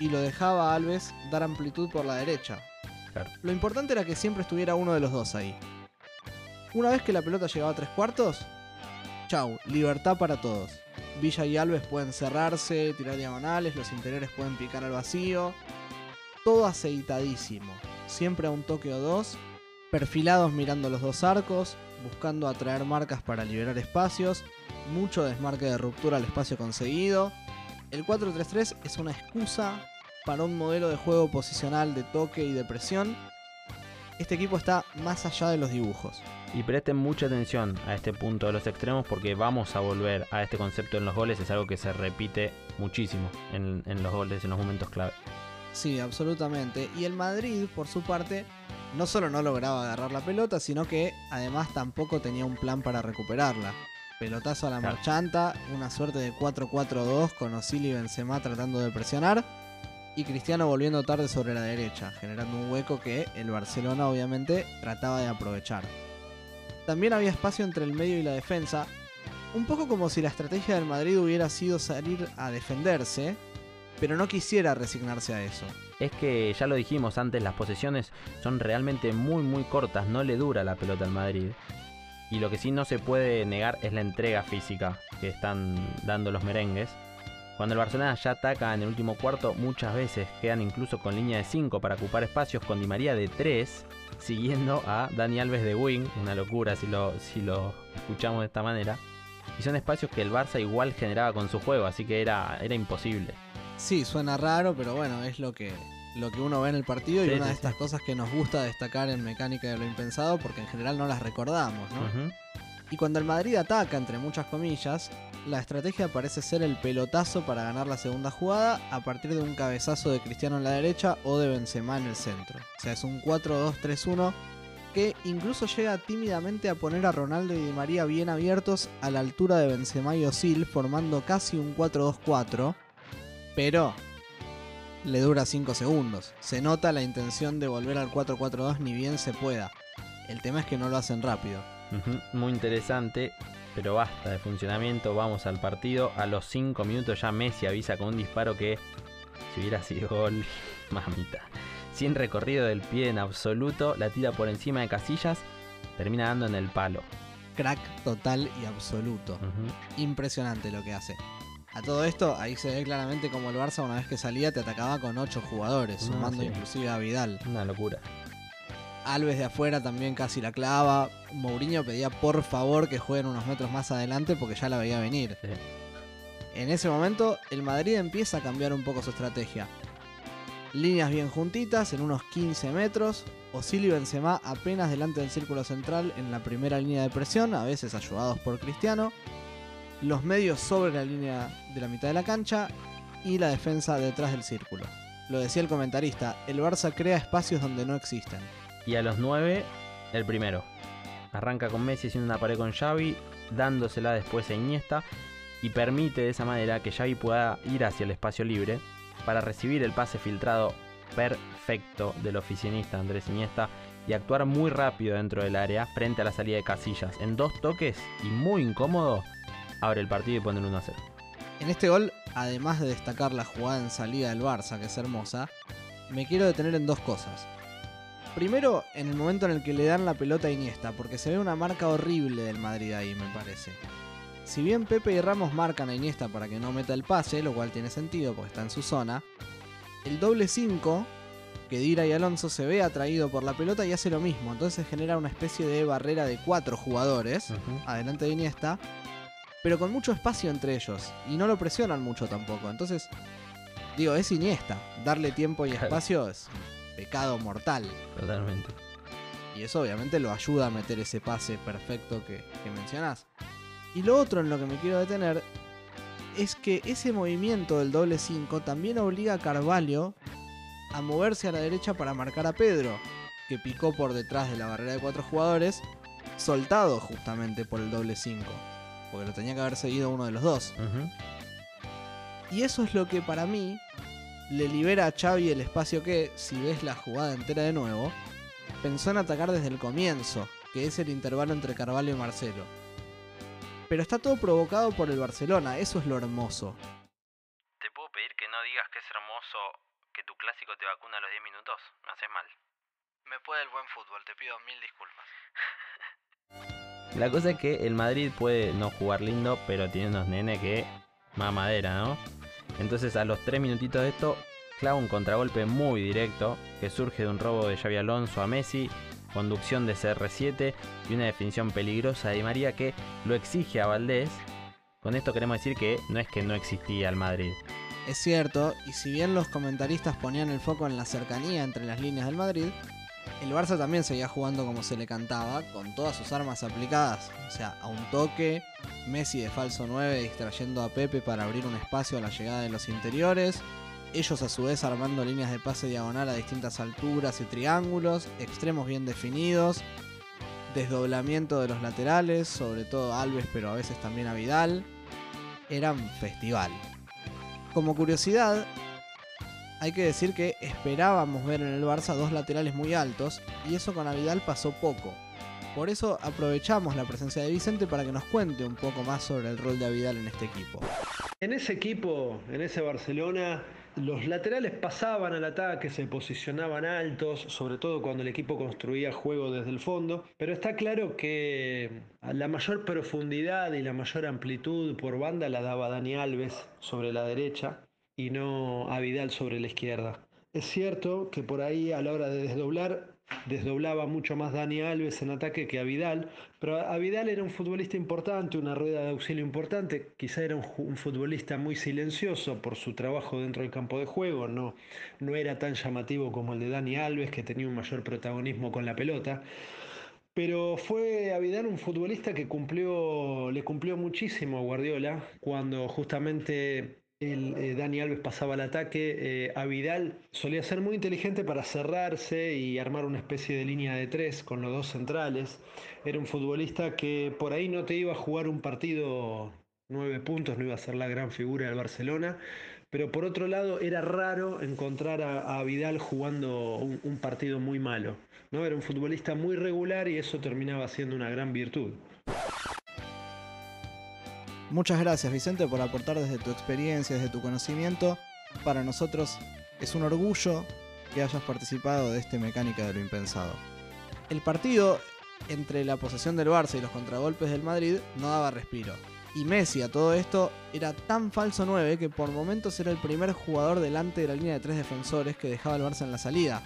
y lo dejaba a Alves dar amplitud por la derecha. Lo importante era que siempre estuviera uno de los dos ahí. Una vez que la pelota llegaba a tres cuartos, chau, libertad para todos. Villa y Alves pueden cerrarse, tirar diagonales, los interiores pueden picar al vacío. Todo aceitadísimo. Siempre a un toque o dos. Perfilados mirando los dos arcos, buscando atraer marcas para liberar espacios. Mucho desmarque de ruptura al espacio conseguido. El 4-3-3 es una excusa para un modelo de juego posicional de toque y de presión. Este equipo está más allá de los dibujos. Y presten mucha atención a este punto de los extremos porque vamos a volver a este concepto en los goles, es algo que se repite muchísimo en, en los goles, en los momentos clave. Sí, absolutamente. Y el Madrid, por su parte, no solo no lograba agarrar la pelota, sino que además tampoco tenía un plan para recuperarla. Pelotazo a la Claro. marchanta, una suerte de 4-4-2 con Osil y Benzema tratando de presionar y Cristiano volviendo tarde sobre la derecha, generando un hueco que el Barcelona obviamente trataba de aprovechar. También había espacio entre el medio y la defensa, un poco como si la estrategia del Madrid hubiera sido salir a defenderse, pero no quisiera resignarse a eso. Es que ya lo dijimos antes, las posesiones son realmente muy muy cortas, no le dura la pelota al Madrid. Y lo que sí no se puede negar es la entrega física que están dando los merengues. Cuando el Barcelona ya ataca en el último cuarto, muchas veces quedan incluso con línea de 5 para ocupar espacios con Di María de 3, siguiendo a Dani Alves de Wing, una locura si lo, si lo escuchamos de esta manera. Y son espacios que el Barça igual generaba con su juego, así que era, era imposible. Sí, suena raro, pero bueno, es lo que, lo que uno ve en el partido y una sí, de estas cosas que nos gusta destacar en Mecánica de lo Impensado porque en general no las recordamos, ¿no? Y cuando el Madrid ataca, entre muchas comillas, la estrategia parece ser el pelotazo para ganar la segunda jugada a partir de un cabezazo de Cristiano en la derecha o de Benzema en el centro. O sea, es un 4-2-3-1 que incluso llega tímidamente a poner a Ronaldo y Di María bien abiertos a la altura de Benzema y Osil, formando casi un 4-2-4, pero le dura 5 segundos. Se nota la intención de volver al 4-4-2 ni bien se pueda. El tema es que no lo hacen rápido. Muy interesante, pero basta de funcionamiento. Vamos al partido. A los 5 minutos ya Messi avisa con un disparo que si hubiera sido gol, mamita. Sin recorrido del pie en absoluto, la tira por encima de Casillas, termina dando en el palo. Crack total y absoluto. Impresionante lo que hace. A todo esto, ahí se ve claramente como el Barça una vez que salía te atacaba con 8 jugadores, No, sumando sí. inclusive a Vidal. Una locura. Alves de afuera también casi la clava. Mourinho pedía por favor que jueguen unos metros más adelante porque ya la veía venir. En ese momento, el Madrid empieza a cambiar un poco su estrategia. Líneas bien juntitas, en unos 15 metros. Osil y Benzema apenas delante del círculo central en la primera línea de presión, a veces ayudados por Cristiano. Los medios sobre la línea de la mitad de la cancha y la defensa detrás del círculo. Lo decía el comentarista, el Barça crea espacios donde no existen. Y a los 9, el primero. Arranca con Messi haciendo una pared con Xavi, dándosela después a Iniesta y permite de esa manera que Xavi pueda ir hacia el espacio libre para recibir el pase filtrado perfecto del oficinista Andrés Iniesta y actuar muy rápido dentro del área frente a la salida de Casillas. En dos toques y muy incómodo, abre el partido y pone el 1 a 0. En este gol, además de destacar la jugada en salida del Barça, que es hermosa, me quiero detener en dos cosas. Primero, en el momento en el que le dan la pelota a Iniesta, porque se ve una marca horrible del Madrid ahí, me parece. Si bien Pepe y Ramos marcan a Iniesta para que no meta el pase, lo cual tiene sentido porque está en su zona, el doble 5, que Dira y Alonso se ve atraído por la pelota y hace lo mismo, entonces genera una especie de barrera de cuatro jugadores, adelante de Iniesta, pero con mucho espacio entre ellos, y no lo presionan mucho tampoco, entonces, digo, es Iniesta, darle tiempo y espacio es pecado mortal. Totalmente. Y eso obviamente lo ayuda a meter ese pase perfecto que, que mencionás. Y lo otro en lo que me quiero detener es que ese movimiento del doble 5 también obliga a Carvalho a moverse a la derecha para marcar a Pedro, que picó por detrás de la barrera de cuatro jugadores, soltado justamente por el doble 5, porque lo tenía que haber seguido uno de los dos. Y eso es lo que para mí le libera a Xavi el espacio que, si ves la jugada entera de nuevo, pensó en atacar desde el comienzo, que es el intervalo entre Carvalho y Marcelo. Pero está todo provocado por el Barcelona, eso es lo hermoso. ¿Te puedo pedir que no digas que es hermoso que tu clásico te vacuna a los 10 minutos? Me haces mal. Me puede el buen fútbol, te pido mil disculpas. La cosa es que el Madrid puede no jugar lindo, pero tiene unos nenes que mamadera, ¿no? Entonces a los 3 minutitos de esto, clava un contragolpe muy directo que surge de un robo de Xavi Alonso a Messi, conducción de CR7 y una definición peligrosa de María que lo exige a Valdés. Con esto queremos decir que no es que no existía el Madrid. Es cierto, y si bien los comentaristas ponían el foco en la cercanía entre las líneas del Madrid, el Barça también seguía jugando como se le cantaba, con todas sus armas aplicadas. O sea, a un toque, Messi de falso 9 distrayendo a Pepe para abrir un espacio a la llegada de los interiores, ellos a su vez armando líneas de pase diagonal a distintas alturas y triángulos, extremos bien definidos, desdoblamiento de los laterales, sobre todo Alves pero a veces también a Vidal. Eran festival. Como curiosidad, hay que decir que esperábamos ver en el Barça dos laterales muy altos y eso con Avidal pasó poco. Por eso aprovechamos la presencia de Vicente para que nos cuente un poco más sobre el rol de Avidal en este equipo. En ese equipo, en ese Barcelona, los laterales pasaban al ataque, se posicionaban altos, sobre todo cuando el equipo construía juego desde el fondo, pero está claro que la mayor profundidad y la mayor amplitud por banda la daba Dani Alves sobre la derecha y no a Vidal sobre la izquierda. Es cierto que por ahí a la hora de desdoblar desdoblaba mucho más Dani Alves en ataque que a Vidal, pero a Vidal era un futbolista importante, una rueda de auxilio importante, quizá era un, futbolista muy silencioso por su trabajo dentro del campo de juego, no, no era tan llamativo como el de Dani Alves, que tenía un mayor protagonismo con la pelota. Pero fue a Vidal un futbolista que cumplió, le cumplió muchísimo a Guardiola cuando justamente el, eh, Dani Alves pasaba al ataque. Eh, a Vidal solía ser muy inteligente para cerrarse y armar una especie de línea de tres con los dos centrales. Era un futbolista que por ahí no te iba a jugar un partido nueve puntos, no iba a ser la gran figura del Barcelona. Pero por otro lado era raro encontrar a, Vidal jugando un, un, partido muy malo. ¿no? Era un futbolista muy regular y eso terminaba siendo una gran virtud. Muchas gracias Vicente por aportar desde tu experiencia, desde tu conocimiento. Para nosotros es un orgullo que hayas participado de este Mecánica de lo Impensado. El partido entre la posesión del Barça y los contragolpes del Madrid no daba respiro. Y Messi a todo esto era tan falso 9 que por momentos era el primer jugador delante de la línea de tres defensores que dejaba al Barça en la salida.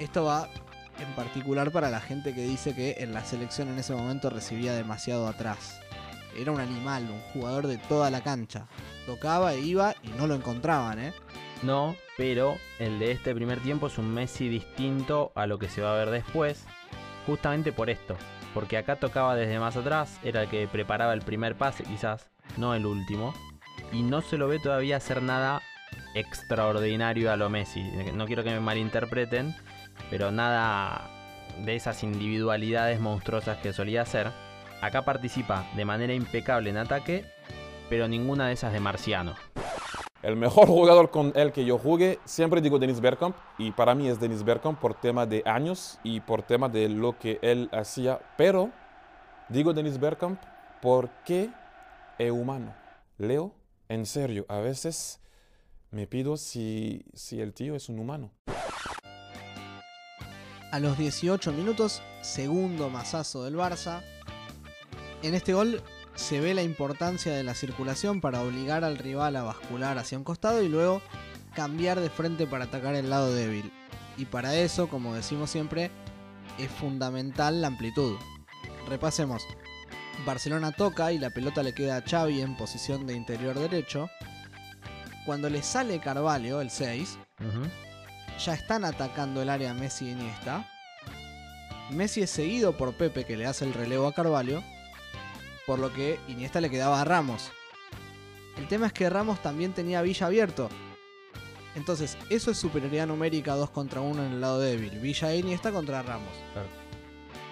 Esto va en particular para la gente que dice que en la selección en ese momento recibía demasiado atrás era un animal, un jugador de toda la cancha. Tocaba e iba y no lo encontraban, ¿eh? No, pero el de este primer tiempo es un Messi distinto a lo que se va a ver después, justamente por esto. Porque acá tocaba desde más atrás, era el que preparaba el primer pase quizás, no el último. Y no se lo ve todavía hacer nada extraordinario a lo Messi. No quiero que me malinterpreten, pero nada de esas individualidades monstruosas que solía hacer. Acá participa de manera impecable en ataque, pero ninguna de esas de Marciano. El mejor jugador con el que yo jugué, siempre digo Denis Bergkamp, y para mí es Denis Bergkamp por tema de años y por tema de lo que él hacía, pero digo Denis Bergkamp porque es humano. Leo, en serio, a veces me pido si, si el tío es un humano. A los 18 minutos, segundo masazo del Barça, en este gol se ve la importancia de la circulación para obligar al rival a bascular hacia un costado y luego cambiar de frente para atacar el lado débil. Y para eso, como decimos siempre, es fundamental la amplitud. Repasemos. Barcelona toca y la pelota le queda a Xavi en posición de interior derecho. Cuando le sale Carvalho, el 6, ya están atacando el área Messi y Iniesta. Messi es seguido por Pepe que le hace el relevo a Carvalho por lo que Iniesta le quedaba a Ramos. El tema es que Ramos también tenía Villa abierto. Entonces, eso es superioridad numérica 2 contra 1 en el lado débil. Villa e Iniesta contra Ramos.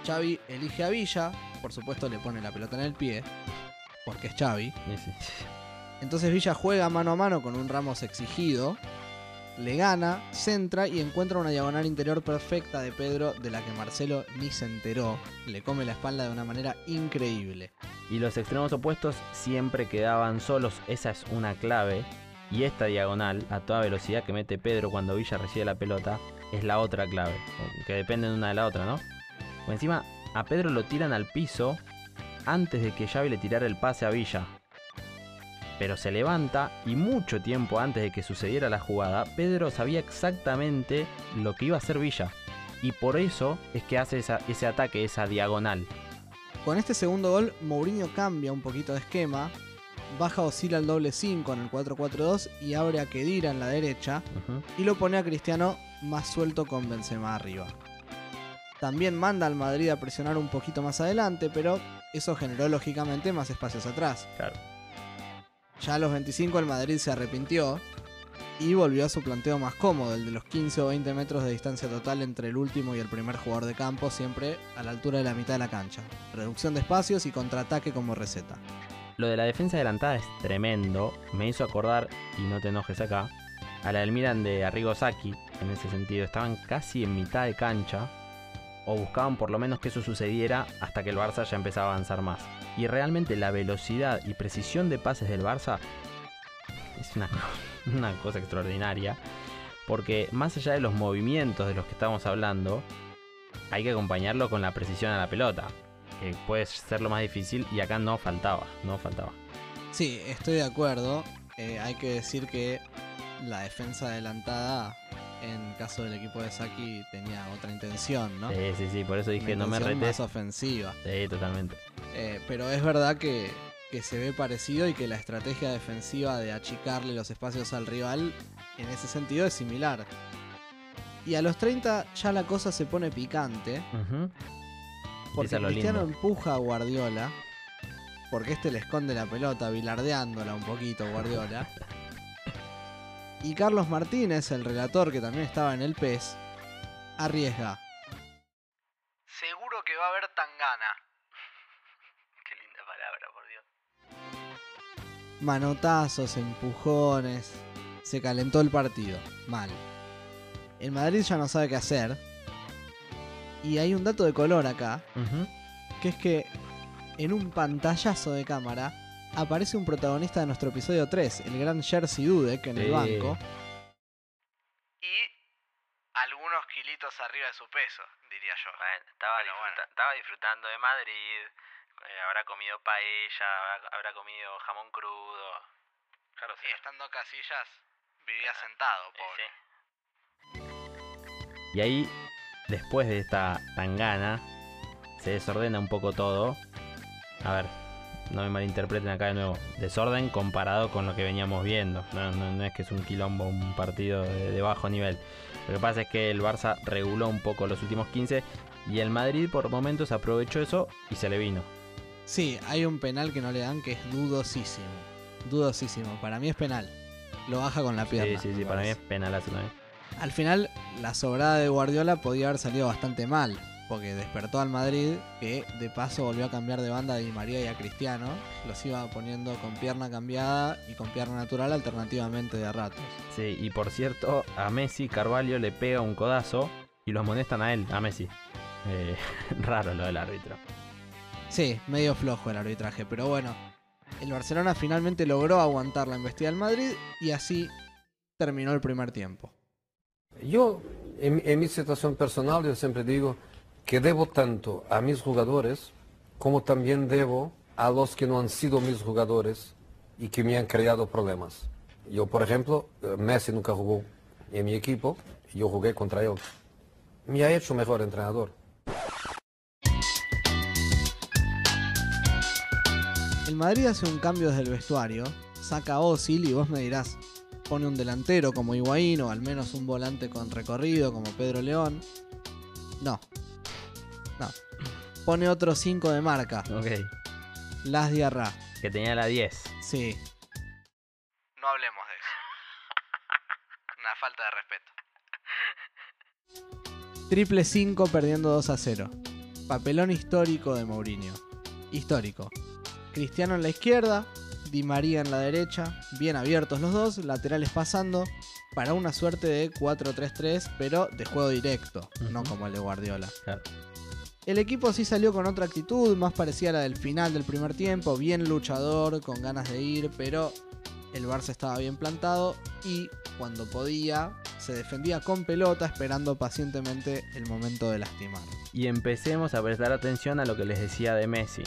Xavi elige a Villa, por supuesto le pone la pelota en el pie, porque es Xavi. Entonces Villa juega mano a mano con un Ramos exigido, le gana, centra y encuentra una diagonal interior perfecta de Pedro de la que Marcelo ni se enteró. Le come la espalda de una manera increíble. Y los extremos opuestos siempre quedaban solos, esa es una clave. Y esta diagonal, a toda velocidad que mete Pedro cuando Villa recibe la pelota, es la otra clave, que depende de una de la otra, ¿no? O encima, a Pedro lo tiran al piso antes de que Xavi le tirara el pase a Villa pero se levanta y mucho tiempo antes de que sucediera la jugada, Pedro sabía exactamente lo que iba a hacer Villa. Y por eso es que hace ese ataque, esa diagonal. Con este segundo gol, Mourinho cambia un poquito de esquema, baja oscila al doble 5 en el 4-4-2 y abre a Kedira en la derecha y lo pone a Cristiano más suelto con Benzema arriba. También manda al Madrid a presionar un poquito más adelante, pero eso generó lógicamente más espacios atrás. Claro. Ya a los 25 el Madrid se arrepintió y volvió a su planteo más cómodo, el de los 15 o 20 metros de distancia total entre el último y el primer jugador de campo, siempre a la altura de la mitad de la cancha. Reducción de espacios y contraataque como receta. Lo de la defensa adelantada es tremendo, me hizo acordar, y no te enojes acá, a la del Milan de Arrigo Sacchi, en ese sentido, estaban casi en mitad de cancha, o buscaban por lo menos que eso sucediera hasta que el Barça ya empezaba a avanzar más. Y realmente la velocidad y precisión de pases del Barça es una, cosa extraordinaria. Porque más allá de los movimientos de los que estamos hablando, hay que acompañarlo con la precisión a la pelota. Que puede ser lo más difícil y acá no faltaba, no faltaba. Sí, estoy de acuerdo. Eh, hay que decir que la defensa adelantada, en caso del equipo de Saki, tenía otra intención, ¿no? Sí, sí, sí, por eso dije Una no me retes. más ofensiva. Sí, totalmente. Eh, pero es verdad que, que se ve parecido y que la estrategia defensiva de achicarle los espacios al rival en ese sentido es similar. Y a los 30 ya la cosa se pone picante. Ujú. Porque Empieza lo Cristiano lindo. empuja a Guardiola. Porque este le esconde la pelota, bilardeándola un poquito Guardiola. Y Carlos Martínez, el relator que también estaba en el PES, arriesga. Seguro que va a haber tangana. Qué linda palabra, por Dios. Manotazos, empujones. Se calentó el partido. Mal. El Madrid ya no sabe qué hacer. Y hay un dato de color acá. Que es que en un pantallazo de cámara aparece un protagonista de nuestro episodio 3, el gran Jersey Dudek en el banco. Y algunos kilitos arriba de su peso, diría yo. Bueno, estaba, disfruta- estaba disfrutando de Madrid, eh, habrá comido paella, habrá, habrá comido jamón crudo. Claro, Y estando Casillas, vivía sentado, pobre. Y ahí, después de esta tangana, se desordena un poco todo. A ver, no me malinterpreten acá de nuevo. Desorden comparado con lo que veníamos viendo. No, no- no es que es un quilombo, un partido de, de bajo nivel. Lo que pasa es que el Barça reguló un poco los últimos 15 y el Madrid por momentos aprovechó eso y se le vino. Sí, hay un penal que no le dan que es dudosísimo. Dudosísimo. Para mí es penal. Lo baja con la pierna. Sí, sí, sí, para mí es penalazo también. Al final, la sobrada de Guardiola podía haber salido bastante mal, porque despertó al Madrid, que de paso volvió a cambiar de banda a Di María y a Cristiano. Los iba poniendo con pierna cambiada y con pierna natural alternativamente de a ratos. Sí, y por cierto, a Messi Carvalho le pega un codazo y lo amonestan a él, a Messi. Eh, raro lo del árbitro. Sí, medio flojo el arbitraje, pero bueno. El Barcelona finalmente logró aguantar la embestida del Madrid y así terminó el primer tiempo. Yo, en, en mi situación personal, yo siempre digo que debo tanto a mis jugadores como también debo a los que no han sido mis jugadores y que me han creado problemas. Yo, por ejemplo, eh, Messi nunca jugó en mi equipo, yo jugué contra él. Me ha hecho mejor entrenador. El Madrid hace un cambio desde el vestuario, saca a Osil y vos me dirás, pone un delantero como Higuaín o al menos un volante con recorrido como Pedro León. No. No. Pone otro 5 de marca. Ok. Las Diarra. Que tenía la 10. Sí. No hablemos de eso. Una falta de respeto. Triple 5 perdiendo 2 a 0. Papelón histórico de Mourinho. Histórico. Cristiano en la izquierda, Di María en la derecha, bien abiertos los dos, laterales pasando, para una suerte de 4-3-3, pero de juego directo, no como el de Guardiola. El equipo sí salió con otra actitud, más parecida a la del final del primer tiempo, bien luchador, con ganas de ir, pero el Barça estaba bien plantado y cuando podía se defendía con pelota esperando pacientemente el momento de lastimar. Y empecemos a prestar atención a lo que les decía de Messi.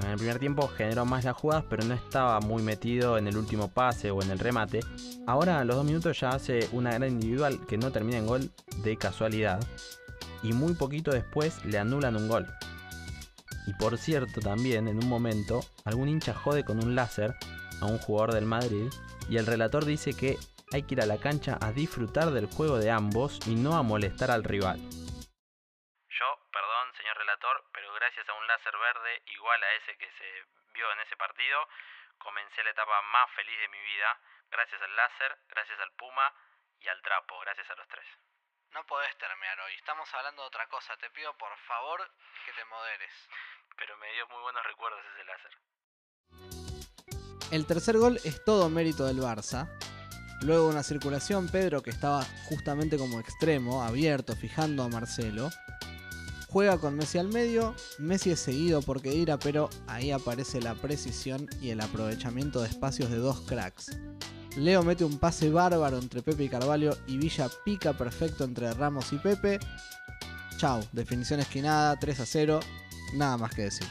En el primer tiempo generó más las jugadas, pero no estaba muy metido en el último pase o en el remate. Ahora a los dos minutos ya hace una gran individual que no termina en gol de casualidad. Y muy poquito después le anulan un gol. Y por cierto también en un momento algún hincha jode con un láser a un jugador del Madrid y el relator dice que hay que ir a la cancha a disfrutar del juego de ambos y no a molestar al rival. Yo, perdón, señor relator, pero gracias a un láser verde igual a ese que se vio en ese partido, comencé la etapa más feliz de mi vida, gracias al láser, gracias al Puma y al trapo, gracias a los tres. No podés terminar hoy. Estamos hablando de otra cosa. Te pido por favor que te moderes. Pero me dio muy buenos recuerdos ese láser. El tercer gol es todo mérito del Barça. Luego de una circulación, Pedro, que estaba justamente como extremo, abierto, fijando a Marcelo, juega con Messi al medio. Messi es seguido por Kedira, pero ahí aparece la precisión y el aprovechamiento de espacios de dos cracks. Leo mete un pase bárbaro entre Pepe y Carvalho y Villa pica perfecto entre Ramos y Pepe. Chau, definición esquinada, 3 a 0, nada más que decir.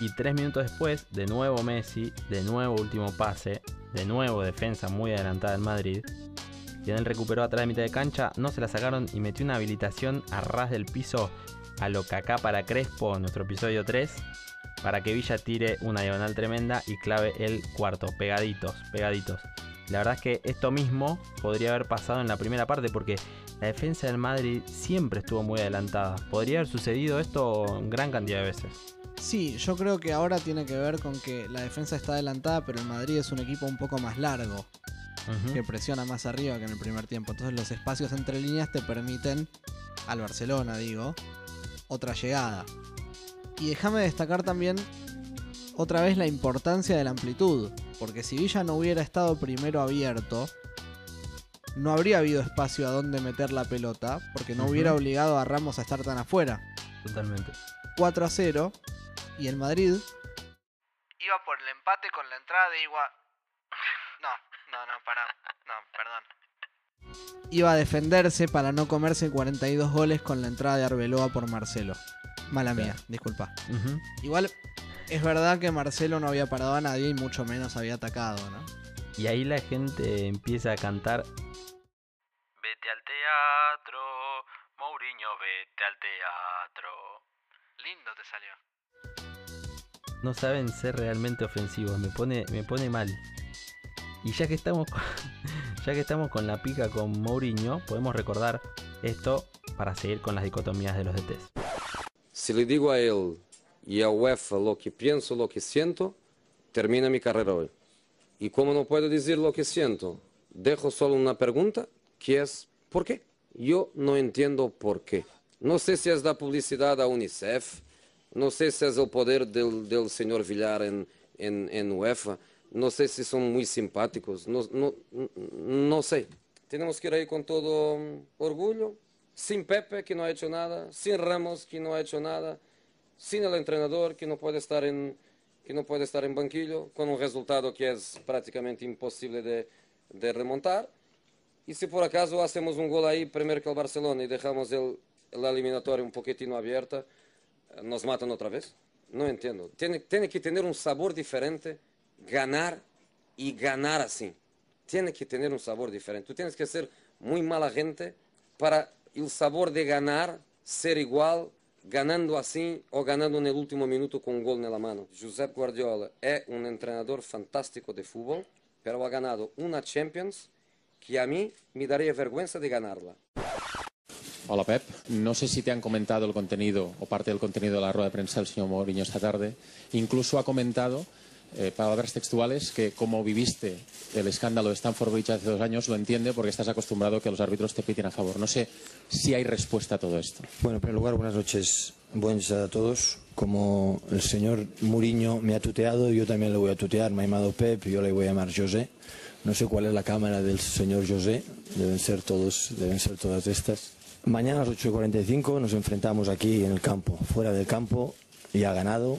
Y tres minutos después, de nuevo Messi, de nuevo último pase, de nuevo defensa muy adelantada en Madrid. Él recuperó atrás de mitad de cancha, no se la sacaron y metió una habilitación a ras del piso a lo Kaká para Crespo nuestro episodio 3 para que Villa tire una diagonal tremenda y clave el cuarto, pegaditos, pegaditos. La verdad es que esto mismo podría haber pasado en la primera parte porque la defensa del Madrid siempre estuvo muy adelantada. Podría haber sucedido esto en gran cantidad de veces. Sí, yo creo que ahora tiene que ver con que la defensa está adelantada, pero el Madrid es un equipo un poco más largo, que presiona más arriba que en el primer tiempo. Entonces los espacios entre líneas te permiten, al Barcelona digo, otra llegada. Y déjame destacar también otra vez la importancia de la amplitud, porque si Villa no hubiera estado primero abierto, no habría habido espacio a donde meter la pelota, porque no hubiera obligado a Ramos a estar tan afuera. Totalmente. 4 a 0 y el Madrid Iba por el empate con la entrada de Igua. No, no, no, pará. No, perdón. iba a defenderse para no comerse 42 goles con la entrada de Arbeloa por Marcelo. Mala mía, disculpa. Igual es verdad que Marcelo no había parado a nadie y mucho menos había atacado, ¿no? Y ahí la gente empieza a cantar Vete al teatro, Mourinho, vete al teatro. Lindo te salió. no saben ser realmente ofensivos, me pone, me pone mal. Y ya que estamos con, ya que estamos con la pica con Mourinho, podemos recordar esto para seguir con las dicotomías de los DTs. Si le digo a él y a UEFA lo que pienso, lo que siento, termina mi carrera hoy. Y como no puedo decir lo que siento, dejo solo una pregunta, que es ¿por qué? Yo no entiendo por qué. No sé si es la publicidad a UNICEF, no sé si es el poder del, del señor Villar en, en, en UEFA, no sé si son muy simpáticos, no, no, no sé. Tenemos que ir ahí con todo mm, orgullo, sin Pepe que no ha hecho nada, sin Ramos que no ha hecho nada, sin el entrenador que no puede estar en, que no puede estar en banquillo, con un resultado que es prácticamente imposible de, de remontar. Y si por acaso hacemos un gol ahí primero que el Barcelona y dejamos el, la eliminatoria un poquitino abierta, nos matan otra vez. No entiendo. Tiene, tiene que tener un sabor diferente ganar y ganar así. Tiene que tener un sabor diferente. Tú tienes que ser muy mala gente para el sabor de ganar ser igual ganando así o ganando el último minuto con un gol en la mano. Josep Guardiola es un entrenador fantástico de fútbol, pero ha ganado una Champions que a mí me daría vergüenza de ganarla. Hola Pep, no sé si te han comentado el contenido o parte del contenido de la rueda de prensa del señor Mourinho esta tarde. Incluso ha comentado, eh, palabras textuales, que como viviste el escándalo de Stanford Bridge hace dos años, lo entiende porque estás acostumbrado a que los árbitros te piten a favor. No sé si hay respuesta a todo esto. Bueno, en primer lugar, buenas noches. Buenas a todos. Como el señor Muriño me ha tuteado, yo también le voy a tutear. Me ha llamado Pep, yo le voy a llamar José. No sé cuál es la cámara del señor José. Deben ser todos, deben ser todas estas. Mañana a las 8.45 nos enfrentamos aquí en el campo. Fuera del campo y ha ganado.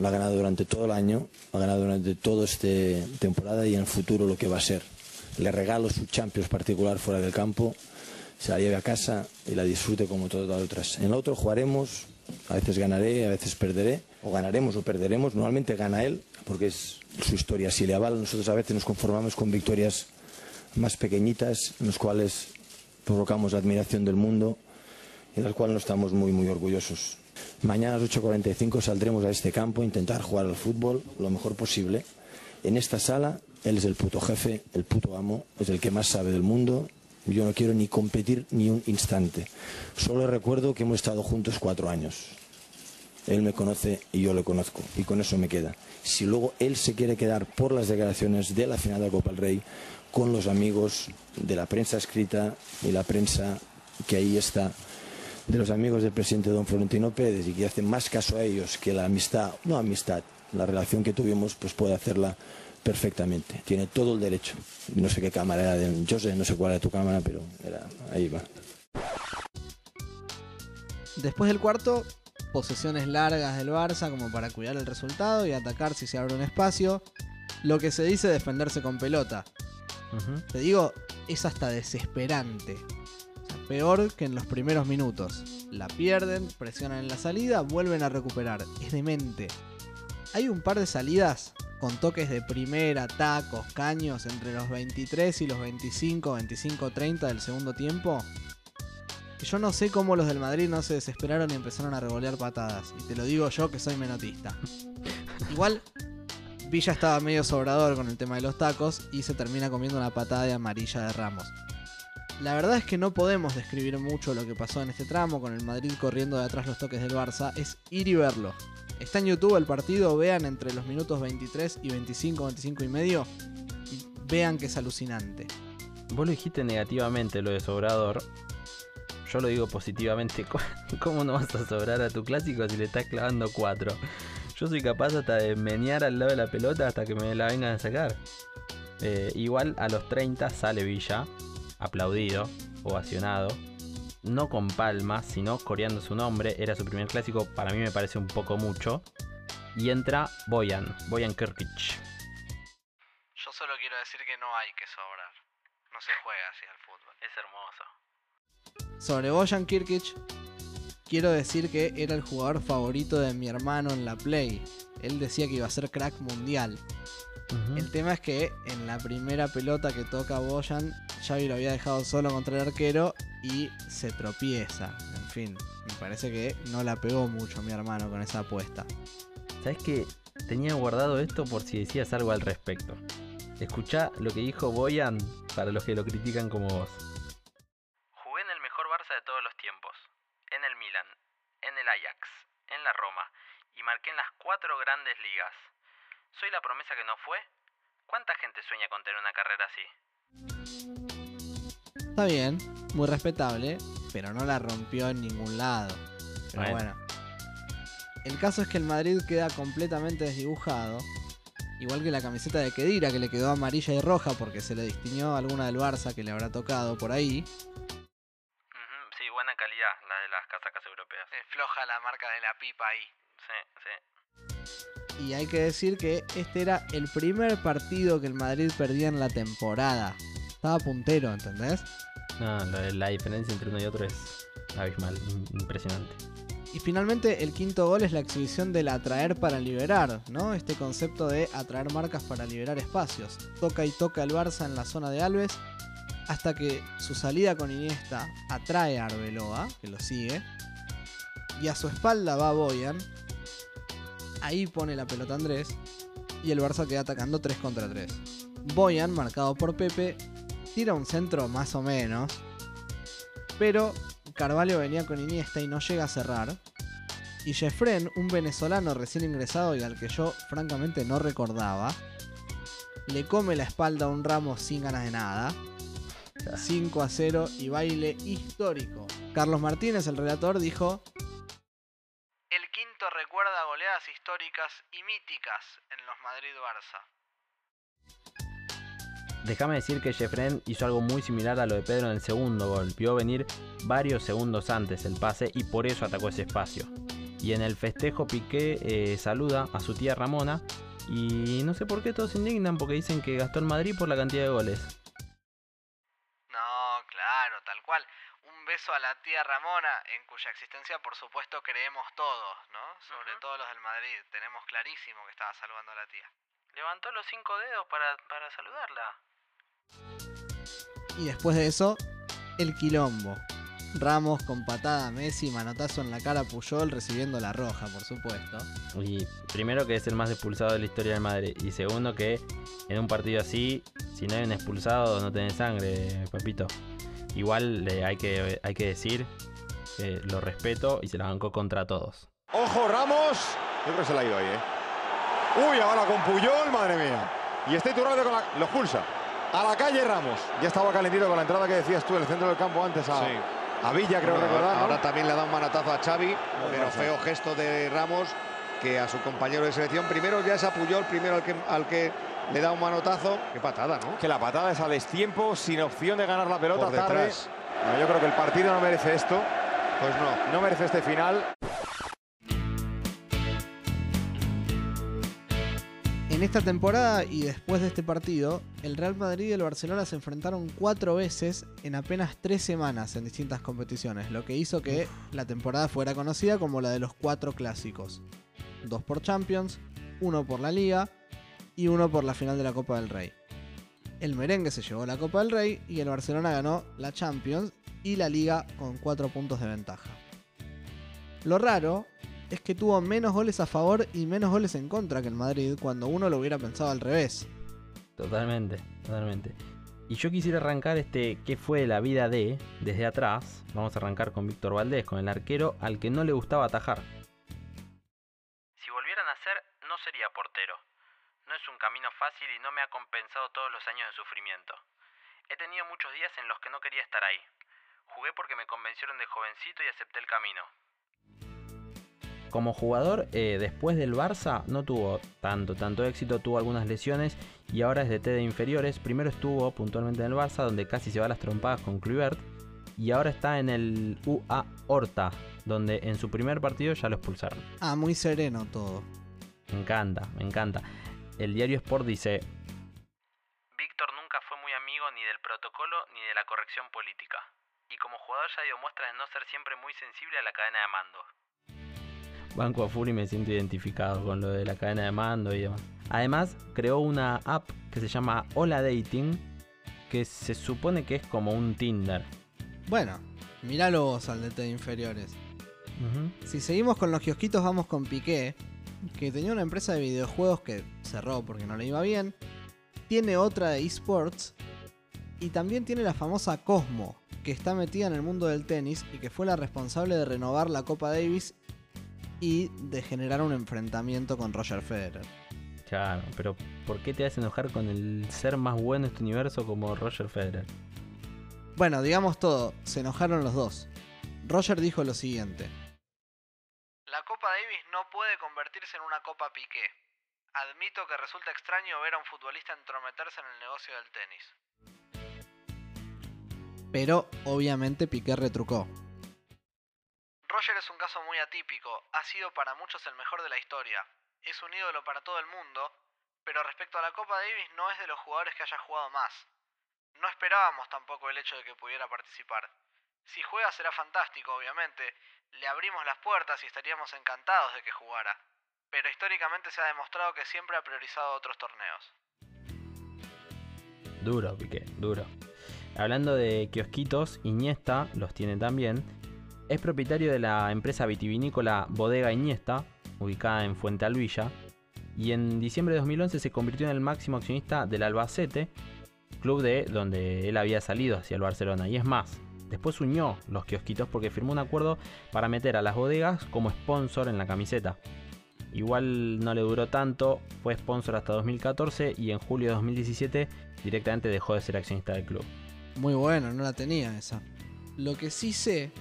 Lo ha ganado durante todo el año, ha ganado durante toda esta temporada y en el futuro lo que va a ser. Le regalo su Champions particular fuera del campo, se la lleve a casa y la disfrute como todas las otras. En el otro jugaremos, a veces ganaré, a veces perderé, o ganaremos o perderemos. Normalmente gana él, porque es su historia. Si le avala, nosotros a veces nos conformamos con victorias más pequeñitas, en las cuales provocamos la admiración del mundo y de las cuales no estamos muy, muy orgullosos. Mañana a las 8.45 saldremos a este campo a intentar jugar al fútbol lo mejor posible. En esta sala, él es el puto jefe, el puto amo, es el que más sabe del mundo. Yo no quiero ni competir ni un instante. Solo recuerdo que hemos estado juntos cuatro años. Él me conoce y yo le conozco. Y con eso me queda. Si luego él se quiere quedar por las declaraciones de la final de la Copa del Rey con los amigos de la prensa escrita y la prensa que ahí está de los amigos del presidente don Florentino Pérez y que hacen más caso a ellos que la amistad, no amistad, la relación que tuvimos, pues puede hacerla perfectamente. Tiene todo el derecho. No sé qué cámara era de José, no sé cuál era tu cámara, pero era, ahí va. Después del cuarto, posesiones largas del Barça como para cuidar el resultado y atacar si se abre un espacio. Lo que se dice defenderse con pelota. Te digo, es hasta desesperante. Peor que en los primeros minutos. La pierden, presionan en la salida, vuelven a recuperar. Es demente. Hay un par de salidas con toques de primera, tacos, caños entre los 23 y los 25, 25, 30 del segundo tiempo. Que yo no sé cómo los del Madrid no se desesperaron y empezaron a revolear patadas. Y te lo digo yo que soy menotista. Igual Villa estaba medio sobrador con el tema de los tacos y se termina comiendo una patada de amarilla de Ramos. La verdad es que no podemos describir mucho lo que pasó en este tramo con el Madrid corriendo de atrás los toques del Barça, es ir y verlo. Está en YouTube el partido, vean entre los minutos 23 y 25, 25 y medio y vean que es alucinante. Vos lo dijiste negativamente lo de Sobrador. Yo lo digo positivamente. ¿Cómo no vas a sobrar a tu clásico si le estás clavando cuatro? Yo soy capaz hasta de menear al lado de la pelota hasta que me la vengan a sacar. Eh, igual a los 30 sale Villa, aplaudido, ovacionado. No con palmas, sino coreando su nombre. Era su primer clásico, para mí me parece un poco mucho. Y entra Boyan, Boyan Kirkic. Yo solo quiero decir que no hay que sobrar. No se juega así al fútbol. Es hermoso. Sobre Bojan Kirkic, quiero decir que era el jugador favorito de mi hermano en la Play. Él decía que iba a ser crack mundial. El tema es que en la primera pelota que toca Boyan, Xavi lo había dejado solo contra el arquero y se tropieza. En fin, me parece que no la pegó mucho mi hermano con esa apuesta. ¿Sabes que Tenía guardado esto por si decías algo al respecto. Escuchá lo que dijo Boyan para los que lo critican como vos. Jugué en el mejor Barça de todos los tiempos. En el Milan, en el Ajax, en la Roma y marqué en las cuatro grandes ligas. ¿Soy la promesa que no fue? ¿Cuánta gente sueña con tener una carrera así? Está bien, muy respetable, pero no la rompió en ningún lado. Pero Bueno. bueno. El caso es que el Madrid queda completamente desdibujado. Igual que la camiseta de Kedira, que le quedó amarilla y roja porque se le distinguió alguna del Barça que le habrá tocado por ahí. Sí, buena calidad la de las casacas europeas. Es floja la marca de la pipa ahí. Sí, sí. Y hay que decir que este era el primer partido que el Madrid perdía en la temporada. Estaba puntero, ¿entendés? No, la, la diferencia entre uno y otro es abismal, im- impresionante. Y finalmente el quinto gol es la exhibición del atraer para liberar, ¿no? Este concepto de atraer marcas para liberar espacios. Toca y toca el Barça en la zona de Alves hasta que su salida con Iniesta atrae a Arbeloa, que lo sigue. Y a su espalda va Boyan. Ahí pone la pelota Andrés. Y el Barça queda atacando 3 contra 3. Boyan, marcado por Pepe, tira un centro más o menos. Pero Carvalho venía con Iniesta y no llega a cerrar. Y Jeffren, un venezolano recién ingresado y al que yo francamente no recordaba, le come la espalda a un Ramos sin ganas de nada. 5 a 0 y baile histórico. Carlos Martínez, el relator, dijo, Recuerda goleadas históricas y míticas en los Madrid-Barça. Déjame decir que Jeffren hizo algo muy similar a lo de Pedro en el segundo gol. Vio venir varios segundos antes el pase y por eso atacó ese espacio. Y en el festejo Piqué eh, saluda a su tía Ramona y no sé por qué todos se indignan porque dicen que gastó el Madrid por la cantidad de goles. No, claro, tal cual. Beso a la tía Ramona, en cuya existencia por supuesto creemos todos, ¿no? Sobre todo los del Madrid. Tenemos clarísimo que estaba saludando a la tía. Levantó los cinco dedos para, para saludarla. y después de eso, el quilombo. Ramos con patada a Messi, manotazo en la cara a Puyol, recibiendo la roja, por supuesto. Y primero que es el más expulsado de la historia del Madrid. Y segundo que en un partido así, si no hay un expulsado, no tenés sangre, papito. Igual eh, hay, que, hay que decir que lo respeto y se la bancó contra todos. Ojo, Ramos. Yo creo que se la ha ido ahí, ¿eh? Uy, ahora con Puyol, madre mía. Y este Iturralde con la... lo expulsa. A la calle Ramos. Ya estaba calentito con la entrada que decías tú en el centro del campo antes a, Sí. a Villa, creo Bueno, recordar. ¿no? Ahora también le da un manotazo a Xavi, pero pasa. feo gesto de Ramos que a su compañero de selección. Primero ya es a Puyol, primero al que, al que le da un manotazo. Qué patada, ¿no? Que la patada es a destiempo, sin opción de ganar la pelota Por tarde. detrás. Bueno, yo creo que el partido no merece esto. Pues no. No merece este final. En esta temporada y después de este partido, el Real Madrid y el Barcelona se enfrentaron cuatro veces en apenas tres semanas en distintas competiciones, lo que hizo que la temporada fuera conocida como la de los cuatro clásicos. Dos por Champions, uno por la Liga y uno por la final de la Copa del Rey. El merengue se llevó la Copa del Rey y el Barcelona ganó la Champions y la Liga con cuatro puntos de ventaja. Lo raro es que tuvo menos goles a favor y menos goles en contra que el Madrid cuando uno lo hubiera pensado al revés. Totalmente, totalmente. Y yo quisiera arrancar este ¿Qué fue la vida de? desde atrás. Vamos a arrancar con Víctor Valdés, con el arquero al que no le gustaba atajar. Sería portero. No es un camino fácil y no me ha compensado todos los años de sufrimiento. He tenido muchos días en los que no quería estar ahí. Jugué porque me convencieron de jovencito y acepté el camino. Como jugador, eh, después del Barça no tuvo tanto, tanto éxito, tuvo algunas lesiones y ahora es de T de inferiores. Primero estuvo puntualmente en el Barça, donde casi se va a las trompadas con Kluivert, y ahora está en el UA Horta, donde en su primer partido ya lo expulsaron. Ah, muy sereno todo. Me encanta, me encanta. El diario Sport dice, Víctor nunca fue muy amigo ni del protocolo ni de la corrección política. Y como jugador ya dio muestras de no ser siempre muy sensible a la cadena de mando. Banco a full y me siento identificado con lo de la cadena de mando y demás. Además, creó una app que se llama Hola Dating, que se supone que es como un Tinder. Bueno, miralo vos al DT de inferiores. Si seguimos con los kiosquitos, vamos con Piqué, que tenía una empresa de videojuegos que cerró porque no le iba bien. Tiene otra de esports. Y también tiene la famosa Cosmo, que está metida en el mundo del tenis y que fue la responsable de renovar la Copa Davis y de generar un enfrentamiento con Roger Federer. Claro, pero ¿por qué te hace enojar con el ser más bueno de este universo como Roger Federer? Bueno, digamos todo, se enojaron los dos. Roger dijo lo siguiente. Davis no puede convertirse en una Copa Piqué. Admito que resulta extraño ver a un futbolista entrometerse en el negocio del tenis. Pero obviamente Piqué retrucó. Roger es un caso muy atípico, ha sido para muchos el mejor de la historia. Es un ídolo para todo el mundo, pero respecto a la Copa Davis no es de los jugadores que haya jugado más. No esperábamos tampoco el hecho de que pudiera participar. Si juega será fantástico, obviamente. Le abrimos las puertas y estaríamos encantados de que jugara. Pero históricamente se ha demostrado que siempre ha priorizado otros torneos. Duro, Piqué, duro. Hablando de kiosquitos, Iniesta los tiene también. Es propietario de la empresa vitivinícola Bodega Iniesta, ubicada en Fuente Alvilla, y en diciembre de 2011 se convirtió en el máximo accionista del Albacete, club de donde él había salido hacia el Barcelona. Y es más, después unió los kiosquitos porque firmó un acuerdo para meter a las bodegas como sponsor en la camiseta. Igual no le duró tanto, fue sponsor hasta 2014 y en julio de 2017 directamente dejó de ser accionista del club. Muy bueno, no la tenía esa. Lo que sí sé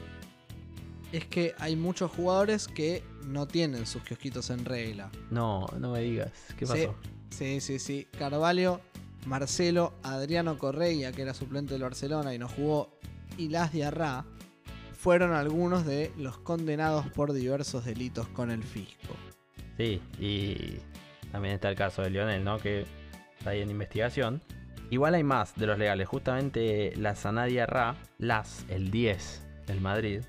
es que hay muchos jugadores que no tienen sus kiosquitos en regla. No, no me digas. ¿Qué pasó? Sí, sí, sí. Carvalho, Marcelo, Adriano Correia, que era suplente del Barcelona y no jugó, y Las Diarra fueron algunos de los condenados por diversos delitos con el fisco. Sí, y también está el caso de Lionel, ¿no? Que está ahí en investigación. Igual hay más de los legales. Justamente la Sanadia Ra, Las, el 10 del Madrid,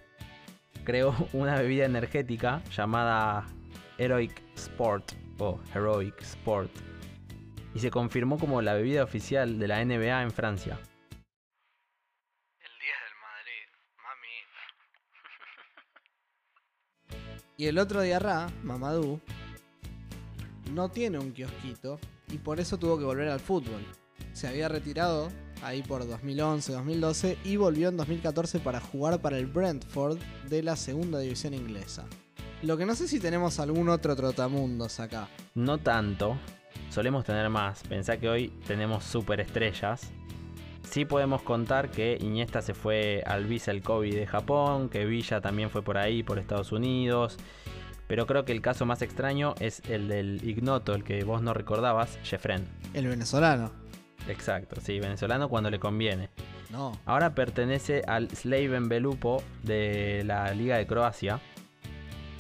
creó una bebida energética llamada Heroic Sport o Heroic Sport y se confirmó como la bebida oficial de la NBA en Francia. El 10 del Madrid, mami. Y el otro Diarra, Mamadou, no tiene un kiosquito y por eso tuvo que volver al fútbol. Se había retirado ahí por 2011-2012 y volvió en 2014 para jugar para el Brentford de la segunda división inglesa. Lo que no sé si tenemos algún otro trotamundos acá. No tanto, solemos tener más. Pensá que hoy tenemos superestrellas. Sí podemos contar que Iniesta se fue al Vissel Kobe de Japón, que Villa también fue por ahí, por Estados Unidos. Pero creo que el caso más extraño es el del ignoto, el que vos no recordabas, Jeffren. El venezolano. Exacto, sí, venezolano cuando le conviene. No. Ahora pertenece al Slaven Belupo de la Liga de Croacia.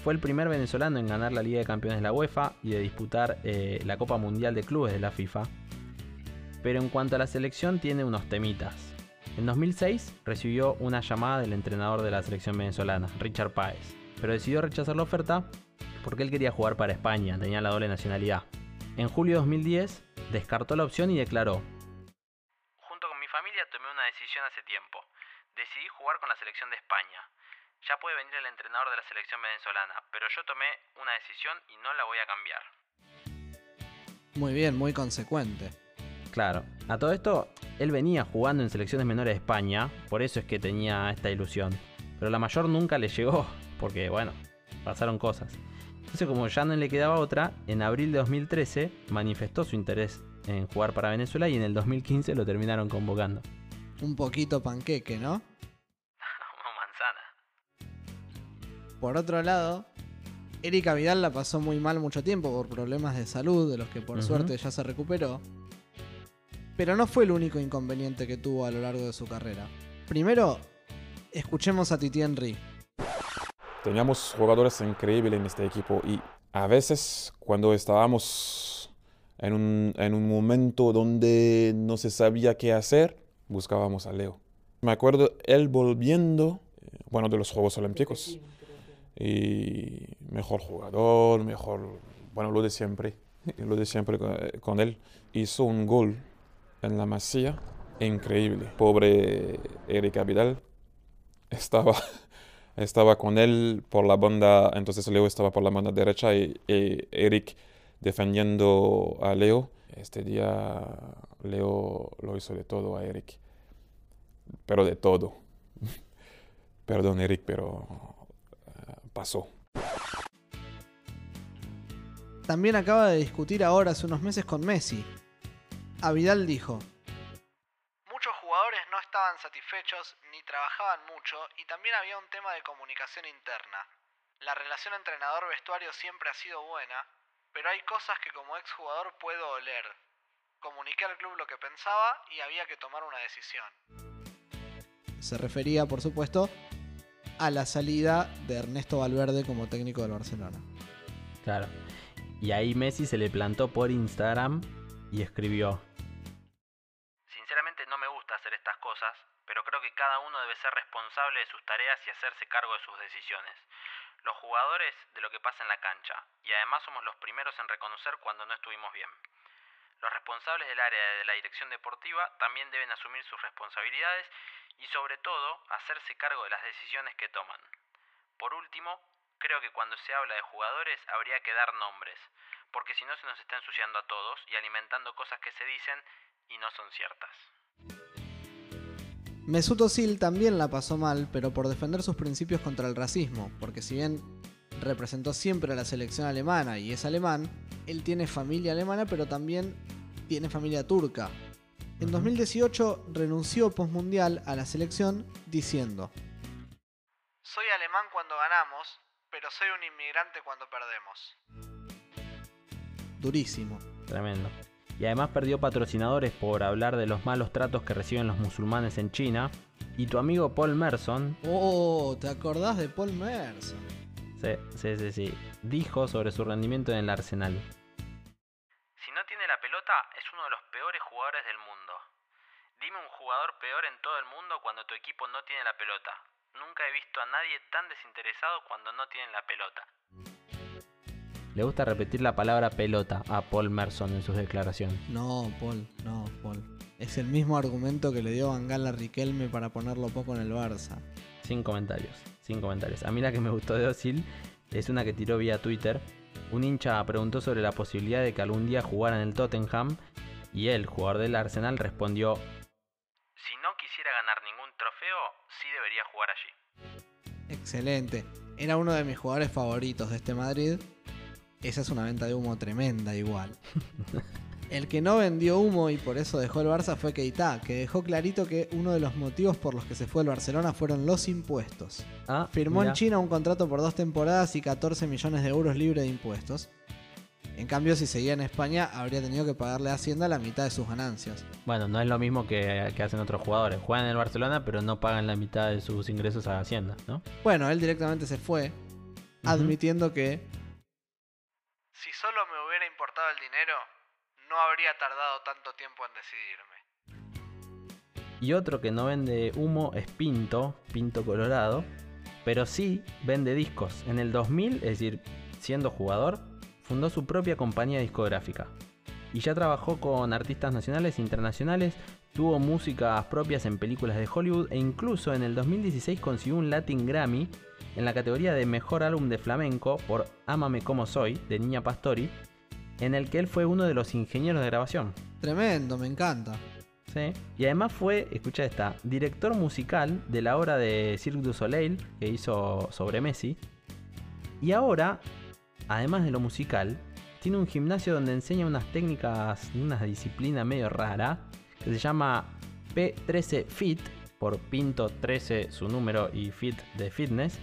Fue el primer venezolano en ganar la Liga de Campeones de la UEFA y de disputar eh, la Copa Mundial de Clubes de la FIFA. Pero en cuanto a la selección tiene unos temitas. En 2006 recibió una llamada del entrenador de la selección venezolana, Richard Páez, pero decidió rechazar la oferta porque él quería jugar para España, tenía la doble nacionalidad. En julio de 2010 descartó la opción y declaró, Junto con mi familia tomé una decisión hace tiempo. Decidí jugar con la selección de España. Ya puede venir el entrenador de la selección venezolana, pero yo tomé una decisión y no la voy a cambiar. Muy bien, muy consecuente. Claro, a todo esto, él venía jugando en selecciones menores de España, por eso es que tenía esta ilusión. Pero la mayor nunca le llegó, porque bueno, pasaron cosas. Entonces como ya no le quedaba otra, en abril de 2013 manifestó su interés en jugar para Venezuela y en el 2015 lo terminaron convocando. Un poquito panqueque, ¿no? Manzana. Por otro lado, Erika Vidal la pasó muy mal mucho tiempo por problemas de salud, de los que por suerte ya se recuperó. Pero no fue el único inconveniente que tuvo a lo largo de su carrera. Primero, escuchemos a Titi Henry. Teníamos jugadores increíbles en este equipo y a veces cuando estábamos en un, en un momento donde no se sabía qué hacer, buscábamos a Leo. Me acuerdo él volviendo, eh, bueno, de los Juegos Olímpicos. Y mejor jugador, mejor, bueno, lo de siempre, lo de siempre con, con él. Hizo un gol en la masía, increíble. Pobre Erika Vidal estaba, estaba con él por la banda, entonces Leo estaba por la banda derecha y, y Eric defendiendo a Leo. Este día Leo lo hizo de todo a Eric, pero de todo. Perdón Eric, pero eh, pasó. También acaba de discutir ahora hace unos meses con Messi. A Vidal dijo, Muchos jugadores no estaban satisfechos ni trabajaban mucho y también había un tema de comunicación interna. La relación entrenador-vestuario siempre ha sido buena, pero hay cosas que como exjugador puedo oler. Comuniqué al club lo que pensaba y había que tomar una decisión. se refería por supuesto a la salida de Ernesto Valverde como técnico del Barcelona. Claro. Y ahí Messi se le plantó por Instagram y escribió, pero creo que cada uno debe ser responsable de sus tareas y hacerse cargo de sus decisiones. Los jugadores de lo que pasa en la cancha, y además somos los primeros en reconocer cuando no estuvimos bien. Los responsables del área de la dirección deportiva también deben asumir sus responsabilidades y sobre todo hacerse cargo de las decisiones que toman. Por último, creo que cuando se habla de jugadores habría que dar nombres, porque si no se nos está ensuciando a todos y alimentando cosas que se dicen y no son ciertas. Mesut Özil también la pasó mal, pero por defender sus principios contra el racismo, porque si bien representó siempre a la selección alemana y es alemán, él tiene familia alemana, pero también tiene familia turca. En 2018 renunció postmundial a la selección diciendo, Soy alemán cuando ganamos, pero soy un inmigrante cuando perdemos. durísimo. Tremendo. Y además perdió patrocinadores por hablar de los malos tratos que reciben los musulmanes en China. Y tu amigo Paul Merson, Oh, ¿te acordás de Paul Merson? sí, sí, sí, sí, dijo sobre su rendimiento en el Arsenal. Si no tiene la pelota, es uno de los peores jugadores del mundo. Dime un jugador peor en todo el mundo cuando tu equipo no tiene la pelota. Nunca he visto a nadie tan desinteresado cuando no tienen la pelota. Le gusta repetir la palabra pelota a Paul Merson en sus declaraciones. No, Paul, no, Paul. Es el mismo argumento que le dio Van Gaal a Riquelme para ponerlo poco en el Barça. Sin comentarios, sin comentarios. A mí la que me gustó de Osil es una que tiró vía Twitter. Un hincha preguntó sobre la posibilidad de que algún día jugara en el Tottenham y él, jugador del Arsenal, respondió, Si no quisiera ganar ningún trofeo, sí debería jugar allí. Excelente. Era uno de mis jugadores favoritos de este Madrid. Esa es una venta de humo tremenda igual. El que no vendió humo y por eso dejó el Barça fue Keita, que dejó clarito que uno de los motivos por los que se fue al Barcelona fueron los impuestos. Ah, Firmó mirá. en China un contrato por dos temporadas y 14 millones de euros libre de impuestos. En cambio, si seguía en España, habría tenido que pagarle a Hacienda la mitad de sus ganancias. Bueno, no es lo mismo que, que hacen otros jugadores. Juegan en el Barcelona, pero no pagan la mitad de sus ingresos a Hacienda, ¿no? Bueno, él directamente se fue. admitiendo que Si solo me hubiera importado el dinero, no habría tardado tanto tiempo en decidirme. Y otro que no vende humo es Pinto, Pinto Colorado, pero sí vende discos. En el 2000, es decir, siendo jugador, fundó su propia compañía discográfica. Y ya trabajó con artistas nacionales e internacionales, tuvo músicas propias en películas de Hollywood e incluso en el 2016 consiguió un Latin Grammy en la categoría de Mejor Álbum de Flamenco por Ámame como soy, de Niña Pastori, en el que él fue uno de los ingenieros de grabación. tremendo, me encanta. Sí. Y además fue, escucha esta, director musical de la obra de Cirque du Soleil que hizo sobre Messi. Y ahora, además de lo musical, tiene un gimnasio donde enseña unas técnicas, una disciplina medio rara, que se llama P13 Fit, por Pinto 13 su número y Fit de Fitness,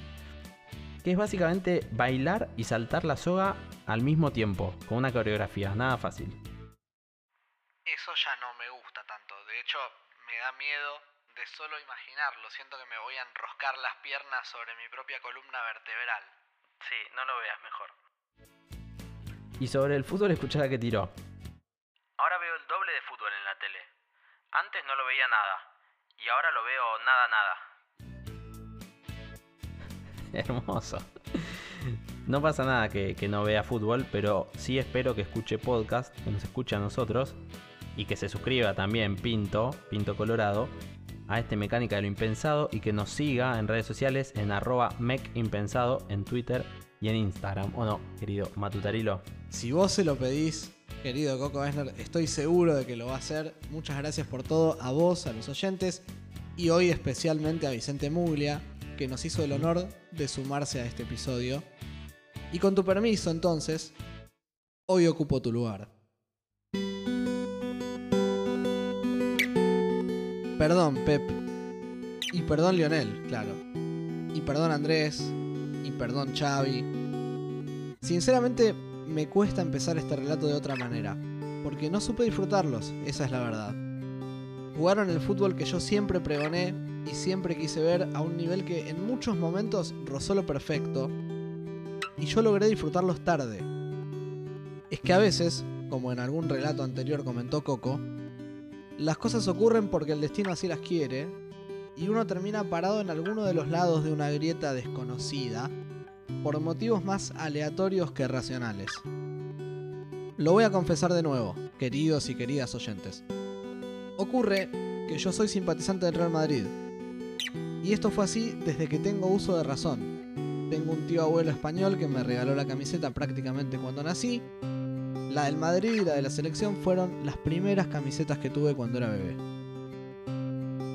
que es básicamente bailar y saltar la soga al mismo tiempo, con una coreografía, nada fácil. Eso ya no me gusta tanto. De hecho, me da miedo de solo imaginarlo. Siento que me voy a enroscar las piernas sobre mi propia columna vertebral. Sí, no lo veas mejor. Y sobre el fútbol, escuchá que tiró. Ahora veo el doble de fútbol en la tele. Antes no lo veía nada. Y ahora lo veo nada, nada. Hermoso. No pasa nada que, no vea fútbol, pero sí espero que escuche podcast, que nos escuche a nosotros y que se suscriba también Pinto, Pinto Colorado, a este Mecánica de lo Impensado y que nos siga en redes sociales en arroba mecimpensado en Twitter y en Instagram. ¿O no, querido Matutarilo? Si vos se lo pedís, querido Coco Esner, estoy seguro de que lo va a hacer. Muchas gracias por todo, a vos, a los oyentes y hoy especialmente a Vicente Muglia, que nos hizo el honor de sumarse a este episodio. Y con tu permiso, entonces, hoy ocupo tu lugar. Perdón, Pep. Y perdón, Lionel, claro. Y perdón, Andrés. Y perdón, Xavi. Sinceramente, me cuesta empezar este relato de otra manera. Porque no supe disfrutarlos, esa es la verdad. Jugaron el fútbol que yo siempre pregoné y siempre quise ver a un nivel que en muchos momentos rozó lo perfecto. Y yo logré disfrutarlos tarde. Es que a veces, como en algún relato anterior comentó Coco, las cosas ocurren porque el destino así las quiere, y uno termina parado en alguno de los lados de una grieta desconocida, por motivos más aleatorios que racionales. Lo voy a confesar de nuevo, queridos y queridas oyentes. Ocurre que yo soy simpatizante del Real Madrid, y esto fue así desde que tengo uso de razón. Tengo un tío abuelo español que me regaló la camiseta prácticamente cuando nací, la del Madrid y la de la selección fueron las primeras camisetas que tuve cuando era bebé.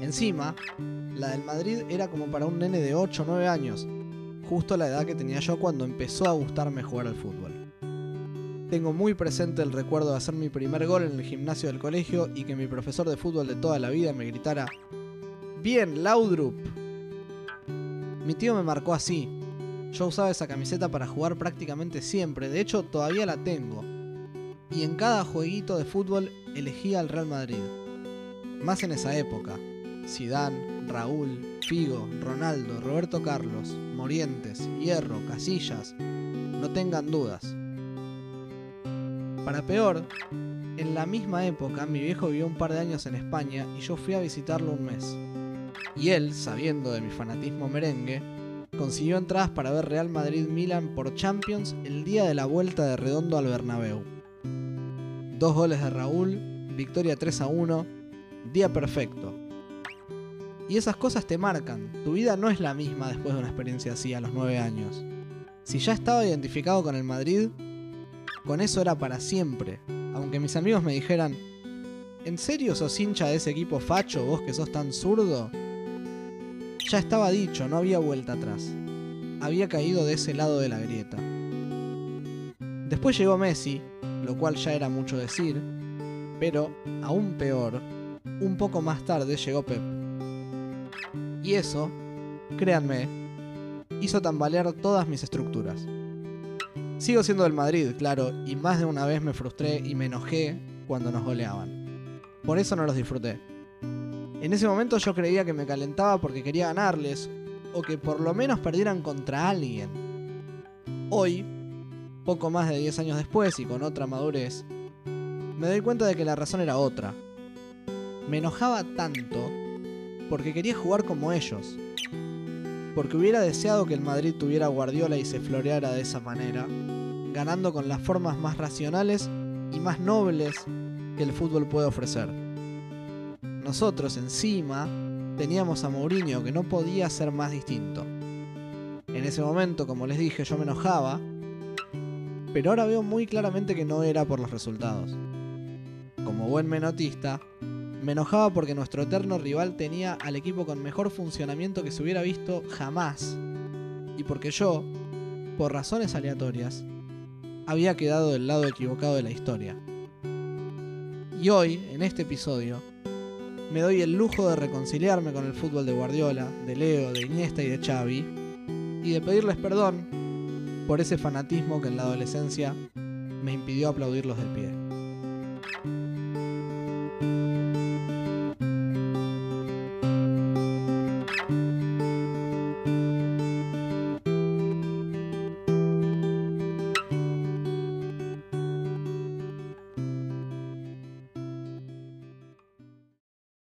Encima, la del Madrid era como para un nene de 8 o 9 años, justo la edad que tenía yo cuando empezó a gustarme jugar al fútbol. Tengo muy presente el recuerdo de hacer mi primer gol en el gimnasio del colegio y que mi profesor de fútbol de toda la vida me gritara Bien, Laudrup. Mi tío me marcó así. Yo usaba esa camiseta para jugar prácticamente siempre, de hecho todavía la tengo y en cada jueguito de fútbol elegía al Real Madrid. Más en esa época. Zidane, Raúl, Figo, Ronaldo, Roberto Carlos, Morientes, Hierro, Casillas. No tengan dudas. Para peor, en la misma época mi viejo vivió un par de años en España y yo fui a visitarlo un mes. Y él, sabiendo de mi fanatismo merengue, consiguió entradas para ver Real Madrid-Milan por Champions el día de la vuelta de Redondo al Bernabéu. Dos goles de Raúl, victoria 3 a 1, día perfecto. Y esas cosas te marcan, tu vida no es la misma después de una experiencia así a los 9 años. Si ya estaba identificado con el Madrid, con eso era para siempre, aunque mis amigos me dijeran, ¿en serio sos hincha de ese equipo facho vos que sos tan zurdo? Ya estaba dicho, no había vuelta atrás. Había caído de ese lado de la grieta. Después llegó Messi, lo cual ya era mucho decir, pero, aún peor, un poco más tarde llegó Pep. Y eso, créanme, hizo tambalear todas mis estructuras. Sigo siendo del Madrid, claro, y más de una vez me frustré y me enojé cuando nos goleaban. Por eso no los disfruté. En ese momento yo creía que me calentaba porque quería ganarles, o que por lo menos perdieran contra alguien. Hoy, poco más de 10 años después y con otra madurez, me doy cuenta de que la razón era otra. Me enojaba tanto porque quería jugar como ellos. Porque hubiera deseado que el Madrid tuviera Guardiola y se floreara de esa manera, ganando con las formas más racionales y más nobles que el fútbol puede ofrecer. Nosotros encima teníamos a Mourinho que no podía ser más distinto. En ese momento, como les dije, yo me enojaba, pero ahora veo muy claramente que no era por los resultados. Como buen menotista, me enojaba porque nuestro eterno rival tenía al equipo con mejor funcionamiento que se hubiera visto jamás, y porque yo, por razones aleatorias, había quedado del lado equivocado de la historia. Y hoy, en este episodio, me doy el lujo de reconciliarme con el fútbol de Guardiola, de Leo, de Iniesta y de Xavi, y de pedirles perdón por ese fanatismo que en la adolescencia me impidió aplaudirlos del pie.